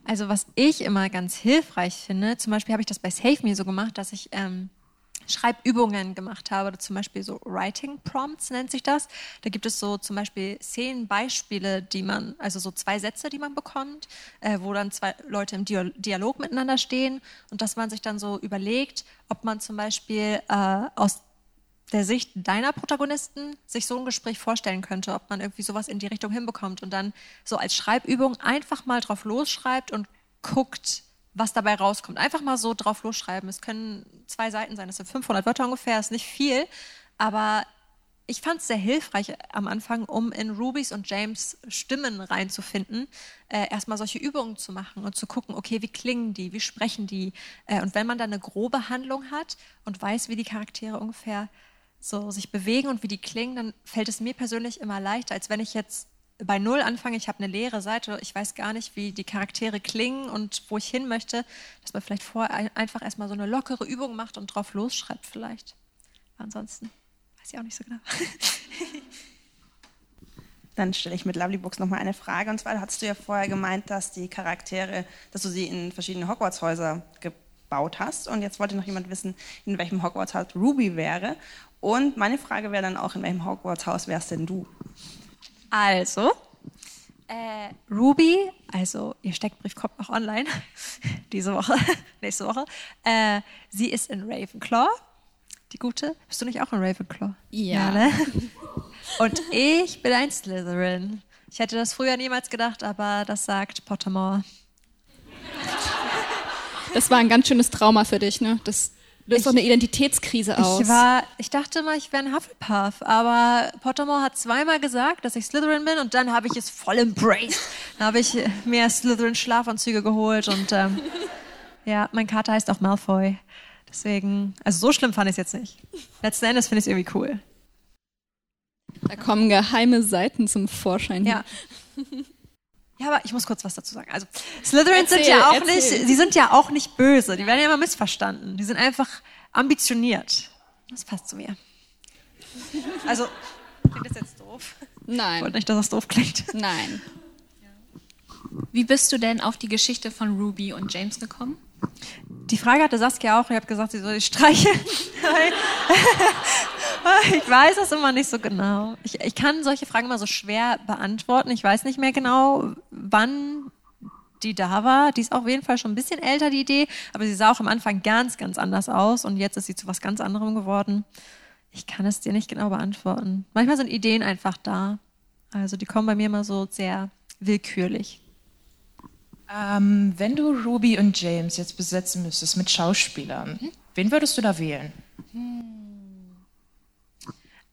Also was ich immer ganz hilfreich finde, zum Beispiel habe ich das bei Save Me so gemacht, dass ich ähm, Schreibübungen gemacht habe, zum Beispiel so Writing Prompts nennt sich das. Da gibt es so zum Beispiel zehn Beispiele, die man, also so zwei Sätze, die man bekommt, äh, wo dann zwei Leute im Dialog miteinander stehen und dass man sich dann so überlegt, ob man zum Beispiel äh, aus der Sicht deiner Protagonisten sich so ein Gespräch vorstellen könnte, ob man irgendwie sowas in die Richtung hinbekommt und dann so als Schreibübung einfach mal drauf losschreibt und guckt, was dabei rauskommt. Einfach mal so drauf losschreiben. Es können zwei Seiten sein, das sind 500 Wörter ungefähr, ist nicht viel, aber ich fand es sehr hilfreich am Anfang, um in Rubys und James Stimmen reinzufinden, äh, erstmal solche Übungen zu machen und zu gucken, okay, wie klingen die, wie sprechen die. Äh, und wenn man dann eine grobe Handlung hat und weiß, wie die Charaktere ungefähr so sich bewegen und wie die klingen, dann fällt es mir persönlich immer leichter, als wenn ich jetzt bei Null anfange, ich habe eine leere Seite, ich weiß gar nicht, wie die Charaktere klingen und wo ich hin möchte, dass man vielleicht vorher einfach erstmal so eine lockere Übung macht und drauf losschreibt vielleicht. ansonsten weiß ich auch nicht so genau. Dann stelle ich mit Lovely Books nochmal eine Frage. Und zwar hattest du ja vorher gemeint, dass die Charaktere, dass du sie in verschiedene Hogwarts-Häuser gebaut hast. Und jetzt wollte noch jemand wissen, in welchem Hogwarts-Haus Ruby wäre. Und meine Frage wäre dann auch, in welchem Hogwarts-Haus wärst denn du? Also, äh, Ruby, also ihr Steckbrief kommt noch online, diese Woche, nächste Woche. Äh, sie ist in Ravenclaw, die gute. Bist du nicht auch in Ravenclaw? Ja. ja ne? Und ich bin ein Slytherin. Ich hätte das früher niemals gedacht, aber das sagt Pottermore. Das war ein ganz schönes Trauma für dich, ne? Das löst doch eine Identitätskrise aus. Ich, war, ich dachte mal, ich wäre ein Hufflepuff, aber Pottermore hat zweimal gesagt, dass ich Slytherin bin und dann habe ich es voll embraced. Dann habe ich mir Slytherin-Schlafanzüge geholt und ähm, ja, mein Kater heißt auch Malfoy. Deswegen, also so schlimm fand ich es jetzt nicht. Letzten Endes finde ich es irgendwie cool. Da kommen geheime Seiten zum Vorschein. Ja. Ja, aber ich muss kurz was dazu sagen. Also Slytherins sind ja auch erzähl. nicht, sie sind ja auch nicht böse. Die werden ja immer missverstanden. Die sind einfach ambitioniert. Das passt zu mir. Also klingt das jetzt doof? Nein. Ich wollte nicht, dass das doof klingt. Nein. Wie bist du denn auf die Geschichte von Ruby und James gekommen? Die Frage hatte Saskia auch. Ich habe gesagt, sie soll ich streicheln. ich weiß es immer nicht so genau. Ich, ich kann solche Fragen immer so schwer beantworten. Ich weiß nicht mehr genau, wann die da war. Die ist auf jeden Fall schon ein bisschen älter, die Idee, aber sie sah auch am Anfang ganz, ganz anders aus und jetzt ist sie zu was ganz anderem geworden. Ich kann es dir nicht genau beantworten. Manchmal sind Ideen einfach da. Also die kommen bei mir immer so sehr willkürlich. Ähm, wenn du Ruby und James jetzt besetzen müsstest mit Schauspielern, mhm. wen würdest du da wählen?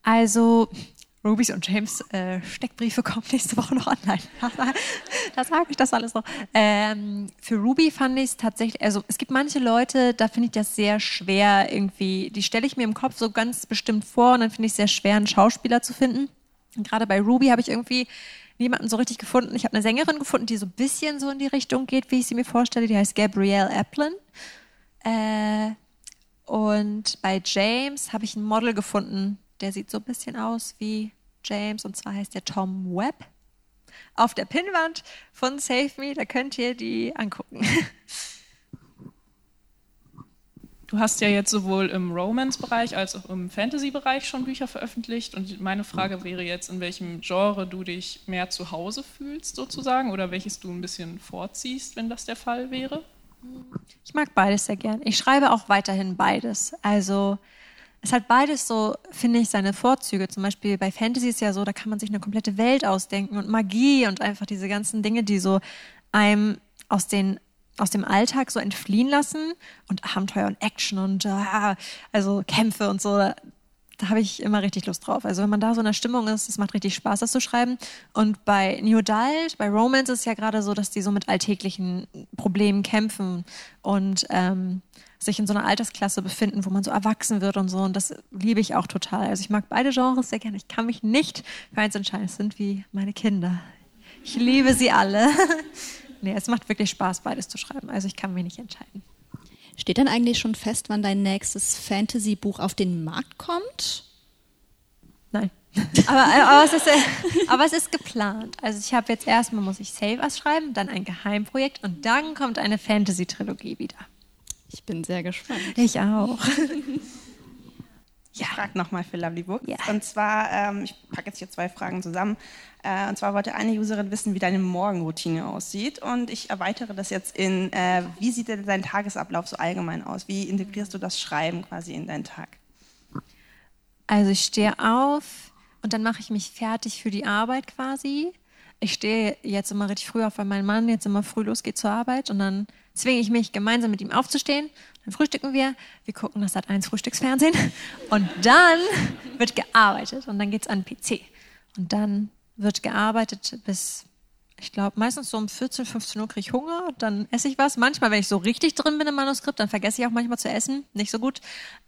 Also, Rubys und James äh, Steckbriefe kommen nächste Woche noch online. da sage ich das alles noch. Ähm, für Ruby fand ich es tatsächlich, also es gibt manche Leute, da finde ich das sehr schwer irgendwie, die stelle ich mir im Kopf so ganz bestimmt vor und dann finde ich es sehr schwer, einen Schauspieler zu finden. Gerade bei Ruby habe ich irgendwie niemanden so richtig gefunden. Ich habe eine Sängerin gefunden, die so ein bisschen so in die Richtung geht, wie ich sie mir vorstelle. Die heißt Gabrielle Applin. Äh, und bei James habe ich ein Model gefunden, der sieht so ein bisschen aus wie James. Und zwar heißt der Tom Webb. Auf der Pinnwand von Save Me, da könnt ihr die angucken. Du hast ja jetzt sowohl im Romance-Bereich als auch im Fantasy-Bereich schon Bücher veröffentlicht. Und meine Frage wäre jetzt, in welchem Genre du dich mehr zu Hause fühlst, sozusagen, oder welches du ein bisschen vorziehst, wenn das der Fall wäre? Ich mag beides sehr gern. Ich schreibe auch weiterhin beides. Also es hat beides so, finde ich, seine Vorzüge. Zum Beispiel bei Fantasy ist ja so, da kann man sich eine komplette Welt ausdenken und Magie und einfach diese ganzen Dinge, die so einem aus den aus dem Alltag so entfliehen lassen und Abenteuer und Action und äh, also Kämpfe und so. Da habe ich immer richtig Lust drauf. Also wenn man da so in der Stimmung ist, es macht richtig Spaß, das zu schreiben. Und bei New Adult, bei Romance ist es ja gerade so, dass die so mit alltäglichen Problemen kämpfen und ähm, sich in so einer Altersklasse befinden, wo man so erwachsen wird und so. Und das liebe ich auch total. Also ich mag beide Genres sehr gerne. Ich kann mich nicht für eins entscheiden. Es sind wie meine Kinder. Ich liebe sie alle. nee, es macht wirklich Spaß, beides zu schreiben. Also ich kann mich nicht entscheiden. Steht denn eigentlich schon fest, wann dein nächstes Fantasy-Buch auf den Markt kommt? Nein. aber, aber, es ist, aber, es ist, geplant. Also ich habe jetzt erstmal muss ich Save Us schreiben, dann ein Geheimprojekt und dann kommt eine Fantasy-Trilogie wieder. Ich bin sehr gespannt. Ich auch. Ich frage nochmal für Lovely Books. Ja. Und zwar, ähm, ich packe jetzt hier zwei Fragen zusammen. Äh, und zwar wollte eine Userin wissen, wie deine Morgenroutine aussieht. Und ich erweitere das jetzt in, äh, wie sieht denn dein Tagesablauf so allgemein aus? Wie integrierst du das Schreiben quasi in deinen Tag? Also ich stehe auf und dann mache ich mich fertig für die Arbeit quasi. Ich stehe jetzt immer richtig früh auf, weil mein Mann jetzt immer früh losgeht zur Arbeit und dann zwinge ich mich, gemeinsam mit ihm aufzustehen. Dann frühstücken wir, wir gucken das Sat 1 Frühstücksfernsehen und dann wird gearbeitet und dann geht es an den PC. Und dann wird gearbeitet bis, ich glaube, meistens so um 14, 15 Uhr kriege ich Hunger, dann esse ich was. Manchmal, wenn ich so richtig drin bin im Manuskript, dann vergesse ich auch manchmal zu essen, nicht so gut.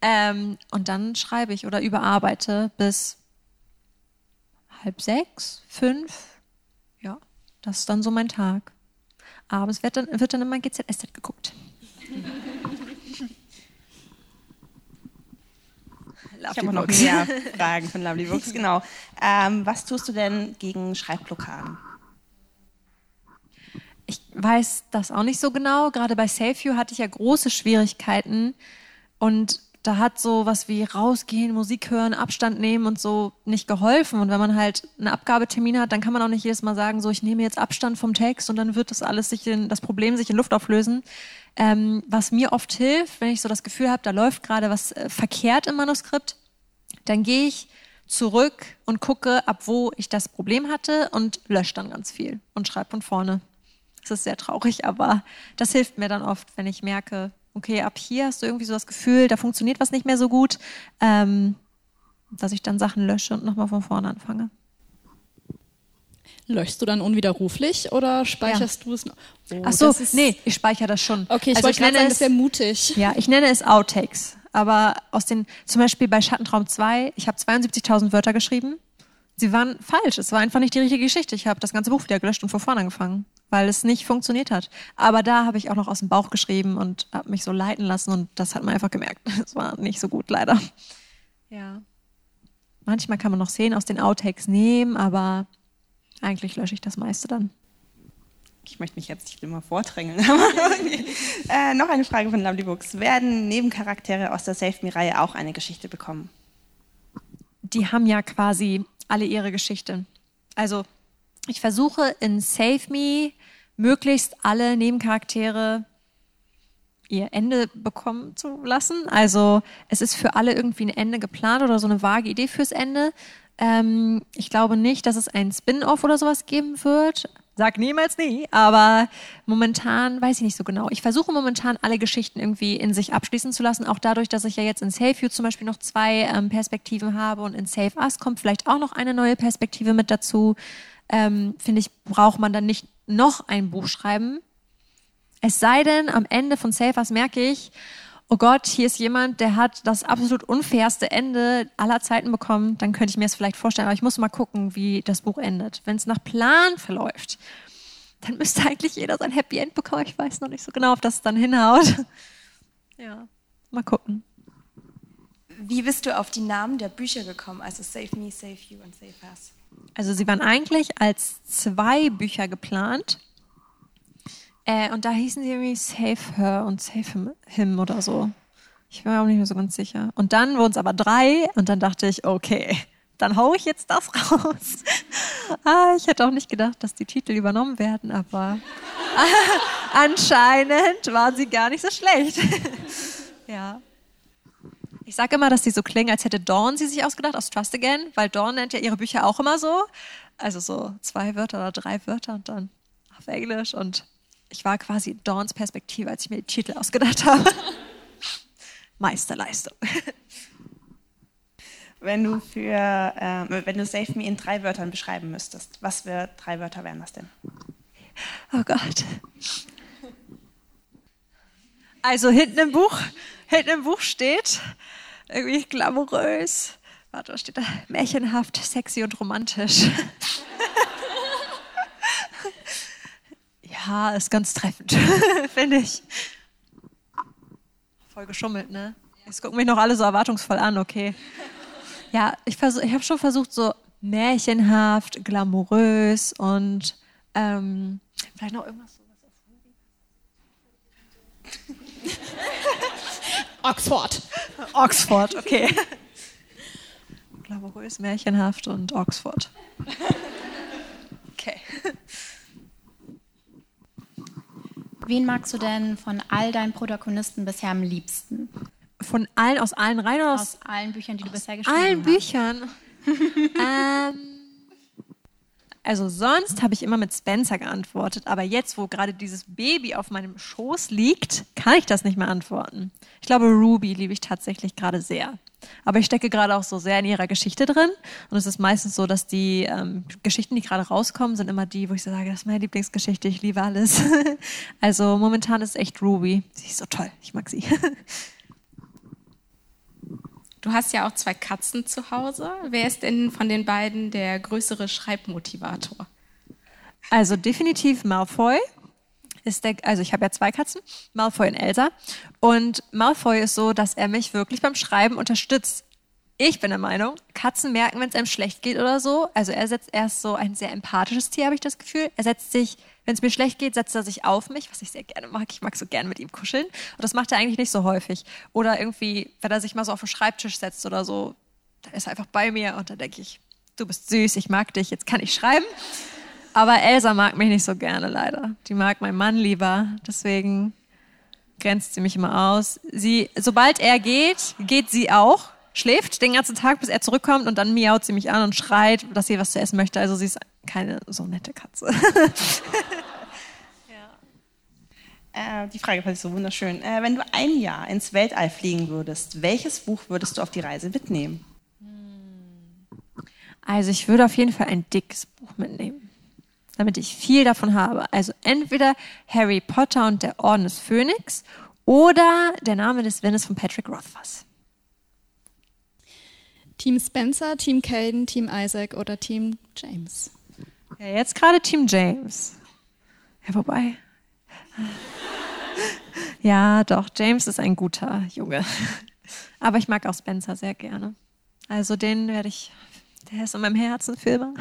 Ähm, und dann schreibe ich oder überarbeite bis halb sechs, fünf. Das ist dann so mein Tag. Abends wird dann, wird dann immer GZSZ geguckt. ich habe noch mehr Fragen von Lovely Books, genau. Ähm, was tust du denn gegen Schreibblockaden? Ich weiß das auch nicht so genau. Gerade bei SafeView hatte ich ja große Schwierigkeiten und da hat so was wie rausgehen, Musik hören, Abstand nehmen und so nicht geholfen. Und wenn man halt einen Abgabetermin hat, dann kann man auch nicht jedes Mal sagen, so ich nehme jetzt Abstand vom Text und dann wird das alles sich in, das Problem sich in Luft auflösen. Ähm, was mir oft hilft, wenn ich so das Gefühl habe, da läuft gerade was äh, verkehrt im Manuskript, dann gehe ich zurück und gucke, ab wo ich das Problem hatte und lösche dann ganz viel und schreibe von vorne. Das ist sehr traurig, aber das hilft mir dann oft, wenn ich merke, okay, ab hier hast du irgendwie so das Gefühl, da funktioniert was nicht mehr so gut, ähm, dass ich dann Sachen lösche und nochmal von vorne anfange. Löschst du dann unwiderruflich oder speicherst ja. du es noch? Oh, Ach so, nee, ich speichere das schon. Okay, ich also wollte gerade sagen, das wäre mutig. Ja, ich nenne es Outtakes. Aber aus den, zum Beispiel bei Schattentraum 2, ich habe 72.000 Wörter geschrieben. Sie waren falsch. Es war einfach nicht die richtige Geschichte. Ich habe das ganze Buch wieder gelöscht und von vorne angefangen weil es nicht funktioniert hat. Aber da habe ich auch noch aus dem Bauch geschrieben und habe mich so leiten lassen und das hat man einfach gemerkt. Es war nicht so gut, leider. Ja. Manchmal kann man noch Szenen aus den Outtakes nehmen, aber eigentlich lösche ich das meiste dann. Ich möchte mich jetzt nicht immer vordrängeln. äh, noch eine Frage von Lovely Books. Werden Nebencharaktere aus der Save Me-Reihe auch eine Geschichte bekommen? Die haben ja quasi alle ihre Geschichte. Also ich versuche in Save Me möglichst alle Nebencharaktere ihr Ende bekommen zu lassen. Also es ist für alle irgendwie ein Ende geplant oder so eine vage Idee fürs Ende. Ähm, ich glaube nicht, dass es ein Spin-off oder sowas geben wird. Sag niemals nie, aber momentan weiß ich nicht so genau. Ich versuche momentan alle Geschichten irgendwie in sich abschließen zu lassen, auch dadurch, dass ich ja jetzt in Save You zum Beispiel noch zwei ähm, Perspektiven habe und in Save Us kommt vielleicht auch noch eine neue Perspektive mit dazu ähm, finde ich, braucht man dann nicht noch ein Buch schreiben. Es sei denn, am Ende von Safers merke ich, oh Gott, hier ist jemand, der hat das absolut unfairste Ende aller Zeiten bekommen, dann könnte ich mir es vielleicht vorstellen. Aber ich muss mal gucken, wie das Buch endet. Wenn es nach Plan verläuft, dann müsste eigentlich jeder sein Happy End bekommen. Ich weiß noch nicht so genau, ob das dann hinhaut. Ja, mal gucken. Wie bist du auf die Namen der Bücher gekommen, also Save Me, Save You und Save Us? Also sie waren eigentlich als zwei Bücher geplant. Äh, und da hießen sie irgendwie Save Her und Save him, oder so. Ich war auch nicht mehr so ganz sicher. Und dann wurden es aber drei und dann dachte ich, okay, dann hau ich jetzt das raus. ah, ich hätte auch nicht gedacht, dass die Titel übernommen werden, aber anscheinend waren sie gar nicht so schlecht. ja. Ich sage immer, dass die so klingen, als hätte Dawn sie sich ausgedacht aus Trust Again, weil Dawn nennt ja ihre Bücher auch immer so. Also so zwei Wörter oder drei Wörter und dann auf Englisch. Und ich war quasi in Dawns Perspektive, als ich mir die Titel ausgedacht habe. Meisterleistung. Wenn du für, ähm, wenn du Save Me in drei Wörtern beschreiben müsstest, was für drei Wörter wären das denn? Oh Gott. Also hinten im Buch, hinten im Buch steht irgendwie glamourös. Warte, was steht da? Märchenhaft, sexy und romantisch. ja, ist ganz treffend, finde ich. Voll geschummelt, ne? Jetzt gucken mich noch alle so erwartungsvoll an, okay. Ja, ich, ich habe schon versucht, so märchenhaft, glamourös und ähm, vielleicht noch irgendwas so. Oxford. Oxford, okay. Glamourös, märchenhaft und Oxford. Okay. Wen magst du denn von all deinen Protagonisten bisher am liebsten? Von allen, aus allen Reihen oder aus, aus allen Büchern, die du bisher geschrieben allen hast? Büchern? ähm, also sonst habe ich immer mit Spencer geantwortet, aber jetzt, wo gerade dieses Baby auf meinem Schoß liegt, kann ich das nicht mehr antworten. Ich glaube, Ruby liebe ich tatsächlich gerade sehr. Aber ich stecke gerade auch so sehr in ihrer Geschichte drin. Und es ist meistens so, dass die ähm, Geschichten, die gerade rauskommen, sind immer die, wo ich so sage, das ist meine Lieblingsgeschichte, ich liebe alles. also momentan ist echt Ruby. Sie ist so toll, ich mag sie. Du hast ja auch zwei Katzen zu Hause. Wer ist denn von den beiden der größere Schreibmotivator? Also definitiv Malfoy. Ist der, also ich habe ja zwei Katzen, Malfoy und Elsa. Und Malfoy ist so, dass er mich wirklich beim Schreiben unterstützt. Ich bin der Meinung, Katzen merken, wenn es einem schlecht geht oder so. Also er setzt erst so ein sehr empathisches Tier, habe ich das Gefühl. Er setzt sich, wenn es mir schlecht geht, setzt er sich auf mich, was ich sehr gerne mag. Ich mag so gerne mit ihm kuscheln. Und das macht er eigentlich nicht so häufig. Oder irgendwie, wenn er sich mal so auf den Schreibtisch setzt oder so, dann ist er einfach bei mir und dann denke ich, du bist süß, ich mag dich, jetzt kann ich schreiben. Aber Elsa mag mich nicht so gerne, leider. Die mag meinen Mann lieber. Deswegen grenzt sie mich immer aus. Sie, sobald er geht, geht sie auch, schläft den ganzen Tag, bis er zurückkommt und dann miaut sie mich an und schreit, dass sie was zu essen möchte. Also sie ist keine so nette Katze. Äh, die Frage fand ich so wunderschön. Äh, wenn du ein Jahr ins Weltall fliegen würdest, welches Buch würdest du auf die Reise mitnehmen? Also ich würde auf jeden Fall ein dickes Buch mitnehmen, damit ich viel davon habe. Also entweder Harry Potter und der Orden des Phönix oder der Name des Windes von Patrick Rothfuss. Team Spencer, Team Caden, Team Isaac oder Team James? Ja, jetzt gerade Team James. Ja, wobei. Ja, doch, James ist ein guter Junge. Aber ich mag auch Spencer sehr gerne. Also den werde ich, der ist in meinem Herzen für immer.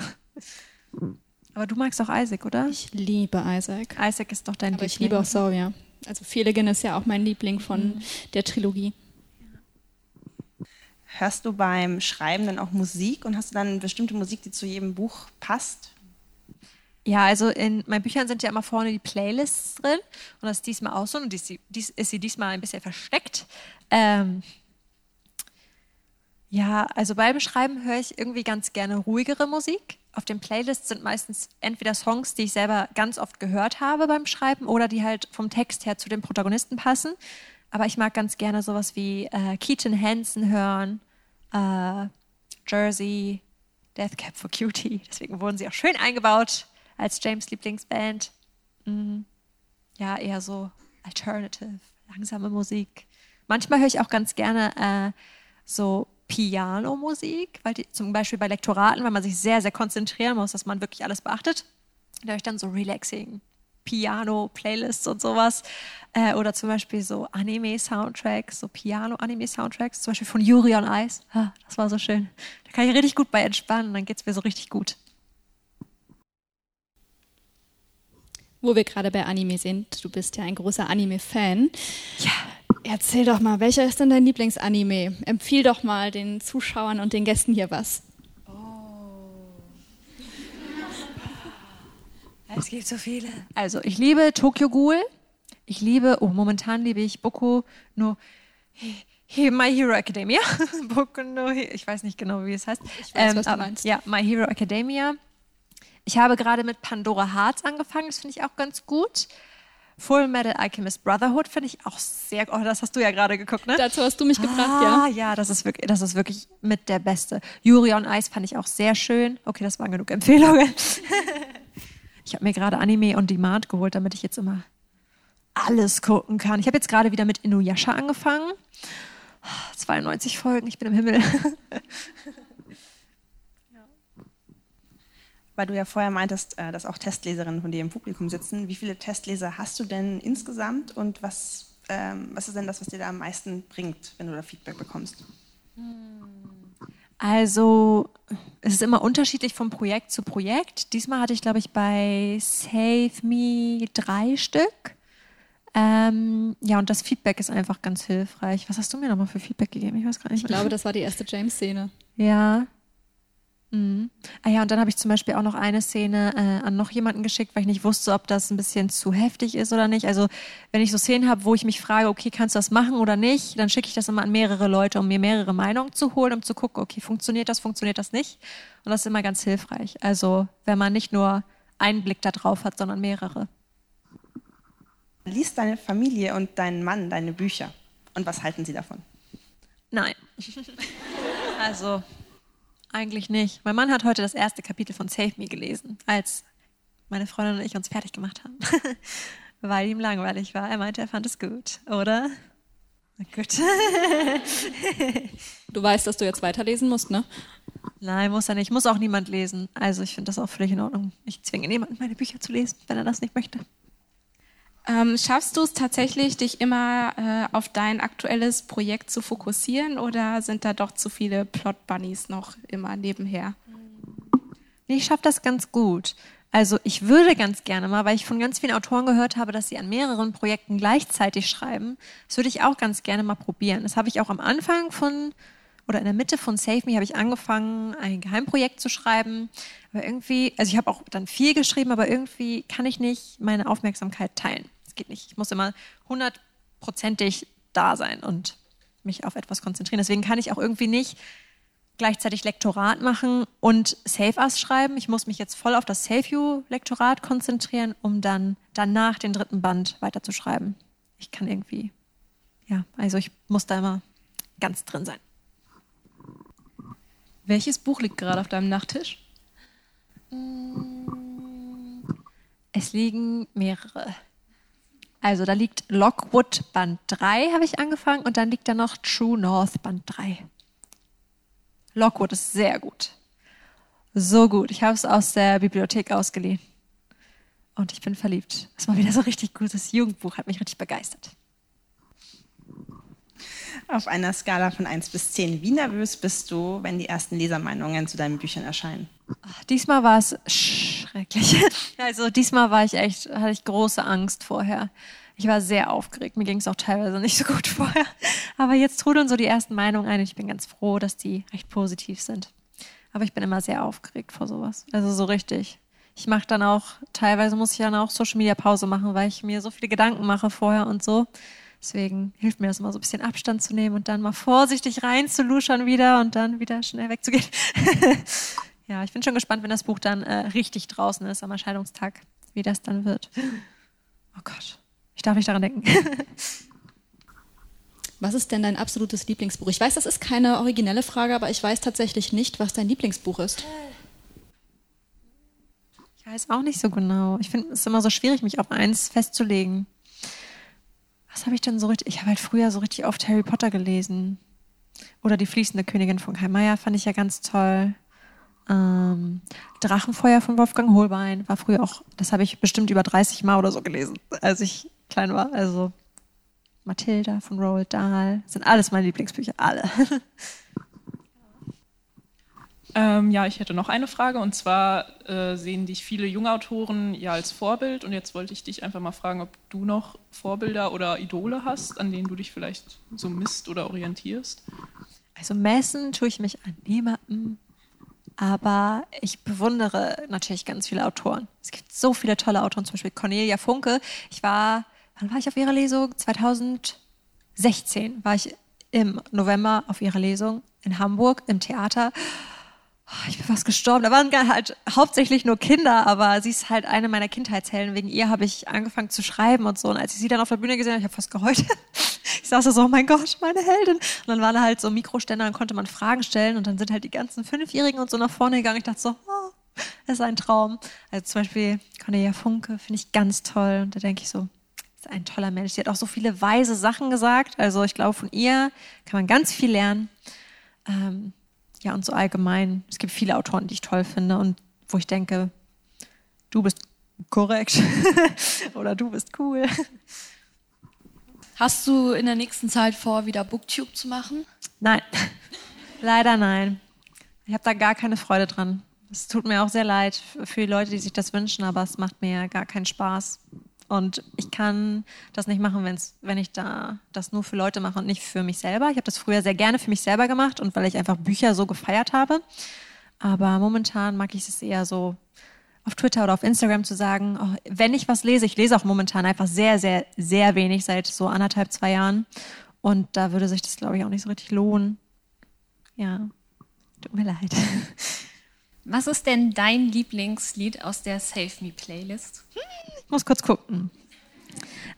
Aber du magst auch Isaac, oder? Ich liebe Isaac. Isaac ist doch dein Aber Liebling. ich liebe auch Sawyer. Also Feligen ist ja auch mein Liebling von Mhm. der Trilogie. Hörst du beim Schreiben dann auch Musik und hast du dann bestimmte Musik, die zu jedem Buch passt? Ja, also in meinen Büchern sind ja immer vorne die Playlists drin und das ist diesmal auch so und dies, dies, ist sie diesmal ein bisschen versteckt. Ähm, ja, also beim Schreiben höre ich irgendwie ganz gerne ruhigere Musik. Auf den Playlists sind meistens entweder Songs, die ich selber ganz oft gehört habe beim Schreiben oder die halt vom Text her zu den Protagonisten passen. Aber ich mag ganz gerne sowas wie äh, Keaton Hansen hören, äh, Jersey, Death Cab for Cutie. Deswegen wurden sie auch schön eingebaut als James Lieblingsband. Mhm. Ja, eher so alternative, langsame Musik. Manchmal höre ich auch ganz gerne äh, so Piano-Musik, weil die, zum Beispiel bei Lektoraten, wenn man sich sehr, sehr konzentrieren muss, dass man wirklich alles beachtet, da höre ich dann so relaxing Piano-Playlists und sowas. Äh, oder zum Beispiel so Anime-Soundtracks, so Piano-Anime-Soundtracks, zum Beispiel von Yuri on Ice. Ah, das war so schön. Da kann ich richtig gut bei entspannen, dann geht es mir so richtig gut. Wo wir gerade bei Anime sind, du bist ja ein großer Anime-Fan. Ja. Erzähl doch mal, welcher ist denn dein Lieblingsanime? Empfiehl doch mal den Zuschauern und den Gästen hier was. Es gibt so viele. Also, ich liebe Tokyo Ghoul. Ich liebe, oh, momentan liebe ich Boku no He, My Hero Academia. Boku no ich weiß nicht genau, wie es heißt. Ich weiß, was du meinst. Ja, My Hero Academia. Ich habe gerade mit Pandora Hearts angefangen, das finde ich auch ganz gut. Full Metal Alchemist Brotherhood finde ich auch sehr. Oh, das hast du ja gerade geguckt, ne? Dazu hast du mich gebracht, ah, ja. ja, das ist wirklich, das ist wirklich mit der beste. Yuri on Ice fand ich auch sehr schön. Okay, das waren genug Empfehlungen. ich habe mir gerade Anime on Demand geholt, damit ich jetzt immer alles gucken kann. Ich habe jetzt gerade wieder mit Inuyasha angefangen. 92 Folgen, ich bin im Himmel. Weil du ja vorher meintest, äh, dass auch Testleserinnen von dir im Publikum sitzen. Wie viele Testleser hast du denn insgesamt und was, ähm, was ist denn das, was dir da am meisten bringt, wenn du da Feedback bekommst? Also, es ist immer unterschiedlich von Projekt zu Projekt. Diesmal hatte ich, glaube ich, bei Save Me drei Stück. Ähm, ja, und das Feedback ist einfach ganz hilfreich. Was hast du mir nochmal für Feedback gegeben? Ich weiß gar nicht. Ich glaube, das war die erste James-Szene. Ja. Mhm. Ah ja, und dann habe ich zum Beispiel auch noch eine Szene äh, an noch jemanden geschickt, weil ich nicht wusste, ob das ein bisschen zu heftig ist oder nicht. Also wenn ich so Szenen habe, wo ich mich frage, okay, kannst du das machen oder nicht, dann schicke ich das immer an mehrere Leute, um mir mehrere Meinungen zu holen, um zu gucken, okay, funktioniert das, funktioniert das nicht. Und das ist immer ganz hilfreich. Also wenn man nicht nur einen Blick da drauf hat, sondern mehrere. Liest deine Familie und dein Mann deine Bücher? Und was halten sie davon? Nein. also eigentlich nicht. Mein Mann hat heute das erste Kapitel von Save Me gelesen, als meine Freundin und ich uns fertig gemacht haben. Weil ihm langweilig war. Er meinte, er fand es gut, oder? Na gut. du weißt, dass du jetzt weiterlesen musst, ne? Nein, muss er nicht. Muss auch niemand lesen. Also ich finde das auch völlig in Ordnung. Ich zwinge niemanden, meine Bücher zu lesen, wenn er das nicht möchte. Ähm, schaffst du es tatsächlich, dich immer äh, auf dein aktuelles Projekt zu fokussieren oder sind da doch zu viele Plot-Bunnies noch immer nebenher? Ich schaffe das ganz gut. Also ich würde ganz gerne mal, weil ich von ganz vielen Autoren gehört habe, dass sie an mehreren Projekten gleichzeitig schreiben, das würde ich auch ganz gerne mal probieren. Das habe ich auch am Anfang von oder in der Mitte von Save Me habe ich angefangen, ein Geheimprojekt zu schreiben. Aber irgendwie, also ich habe auch dann viel geschrieben, aber irgendwie kann ich nicht meine Aufmerksamkeit teilen. Es geht nicht. Ich muss immer hundertprozentig da sein und mich auf etwas konzentrieren. Deswegen kann ich auch irgendwie nicht gleichzeitig Lektorat machen und Save Us schreiben. Ich muss mich jetzt voll auf das Save You Lektorat konzentrieren, um dann danach den dritten Band weiterzuschreiben. Ich kann irgendwie, ja, also ich muss da immer ganz drin sein. Welches Buch liegt gerade auf deinem Nachttisch? Es liegen mehrere. Also da liegt Lockwood Band 3, habe ich angefangen, und dann liegt da noch True North Band 3. Lockwood ist sehr gut. So gut. Ich habe es aus der Bibliothek ausgeliehen. Und ich bin verliebt. Es war wieder so richtig gutes Jugendbuch, hat mich richtig begeistert. Auf einer Skala von 1 bis 10, wie nervös bist du, wenn die ersten Lesermeinungen zu deinen Büchern erscheinen? Ach, diesmal war es schrecklich. Also diesmal war ich echt, hatte ich große Angst vorher. Ich war sehr aufgeregt. Mir ging es auch teilweise nicht so gut vorher. Aber jetzt trudeln so die ersten Meinungen ein. Ich bin ganz froh, dass die recht positiv sind. Aber ich bin immer sehr aufgeregt vor sowas. Also so richtig. Ich mache dann auch, teilweise muss ich dann auch Social Media Pause machen, weil ich mir so viele Gedanken mache vorher und so. Deswegen hilft mir das immer so ein bisschen Abstand zu nehmen und dann mal vorsichtig reinzuluschern wieder und dann wieder schnell wegzugehen. ja, ich bin schon gespannt, wenn das Buch dann äh, richtig draußen ist am Erscheinungstag, wie das dann wird. Oh Gott, ich darf nicht daran denken. Was ist denn dein absolutes Lieblingsbuch? Ich weiß, das ist keine originelle Frage, aber ich weiß tatsächlich nicht, was dein Lieblingsbuch ist. Ich weiß auch nicht so genau. Ich finde es immer so schwierig, mich auf eins festzulegen. Was habe ich denn so richtig? Ich habe halt früher so richtig oft Harry Potter gelesen. Oder Die fließende Königin von Kai Meier fand ich ja ganz toll. Ähm, Drachenfeuer von Wolfgang Holbein war früher auch, das habe ich bestimmt über 30 Mal oder so gelesen, als ich klein war. Also Mathilda von Roald Dahl sind alles meine Lieblingsbücher, alle. Ähm, ja, ich hätte noch eine Frage und zwar äh, sehen dich viele junge Autoren ja als Vorbild und jetzt wollte ich dich einfach mal fragen, ob du noch Vorbilder oder Idole hast, an denen du dich vielleicht so misst oder orientierst. Also messen tue ich mich an niemandem, aber ich bewundere natürlich ganz viele Autoren. Es gibt so viele tolle Autoren, zum Beispiel Cornelia Funke. Ich war, wann war ich auf ihrer Lesung? 2016 war ich im November auf ihrer Lesung in Hamburg im Theater. Oh, ich bin fast gestorben. Da waren halt hauptsächlich nur Kinder, aber sie ist halt eine meiner Kindheitshelden. Wegen ihr habe ich angefangen zu schreiben und so. Und als ich sie dann auf der Bühne gesehen habe, ich habe fast geheult. Ich saß da so, oh mein Gott, meine Heldin. Und dann waren da halt so Mikroständer, dann konnte man Fragen stellen und dann sind halt die ganzen Fünfjährigen und so nach vorne gegangen. Ich dachte so, oh, das ist ein Traum. Also zum Beispiel Cornelia Funke finde ich ganz toll. Und da denke ich so, ist ein toller Mensch. Sie hat auch so viele weise Sachen gesagt. Also ich glaube, von ihr kann man ganz viel lernen. Ähm, ja, und so allgemein. Es gibt viele Autoren, die ich toll finde und wo ich denke, du bist korrekt oder du bist cool. Hast du in der nächsten Zeit vor, wieder Booktube zu machen? Nein, leider nein. Ich habe da gar keine Freude dran. Es tut mir auch sehr leid für die Leute, die sich das wünschen, aber es macht mir gar keinen Spaß. Und ich kann das nicht machen, wenn's, wenn ich da das nur für Leute mache und nicht für mich selber. Ich habe das früher sehr gerne für mich selber gemacht und weil ich einfach Bücher so gefeiert habe. Aber momentan mag ich es eher so auf Twitter oder auf Instagram zu sagen, oh, wenn ich was lese, ich lese auch momentan einfach sehr, sehr, sehr wenig seit so anderthalb, zwei Jahren. Und da würde sich das, glaube ich, auch nicht so richtig lohnen. Ja, tut mir leid. Was ist denn dein Lieblingslied aus der Save Me Playlist? Ich muss kurz gucken.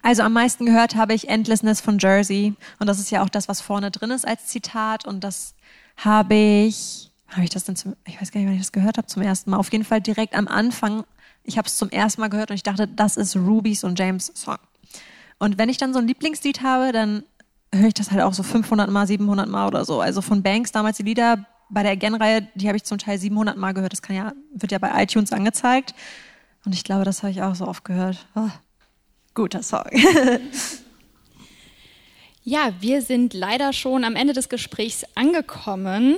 Also am meisten gehört habe ich Endlessness von Jersey. Und das ist ja auch das, was vorne drin ist als Zitat. Und das habe ich, habe ich das denn zum, ich weiß gar nicht, wann ich das gehört habe zum ersten Mal. Auf jeden Fall direkt am Anfang. Ich habe es zum ersten Mal gehört und ich dachte, das ist Ruby's und James Song. Und wenn ich dann so ein Lieblingslied habe, dann höre ich das halt auch so 500 Mal, 700 Mal oder so. Also von Banks damals die Lieder bei der Again-Reihe, die habe ich zum Teil 700 Mal gehört. Das kann ja, wird ja bei iTunes angezeigt. Und ich glaube, das habe ich auch so oft gehört. Oh, guter Song. ja, wir sind leider schon am Ende des Gesprächs angekommen.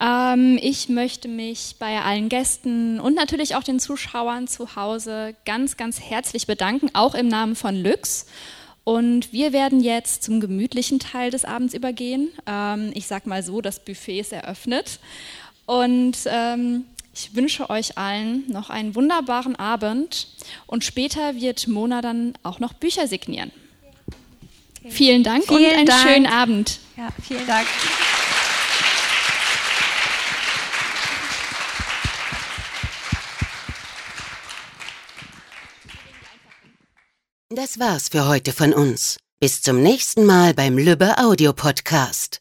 Ähm, ich möchte mich bei allen Gästen und natürlich auch den Zuschauern zu Hause ganz, ganz herzlich bedanken, auch im Namen von Lux. Und wir werden jetzt zum gemütlichen Teil des Abends übergehen. Ähm, ich sag mal so, das Buffet ist eröffnet. Und ähm, ich wünsche euch allen noch einen wunderbaren Abend. Und später wird Mona dann auch noch Bücher signieren. Okay. Vielen Dank vielen und einen Dank. schönen Abend. Ja, vielen Dank. Das war's für heute von uns. Bis zum nächsten Mal beim Lübbe Audio Podcast.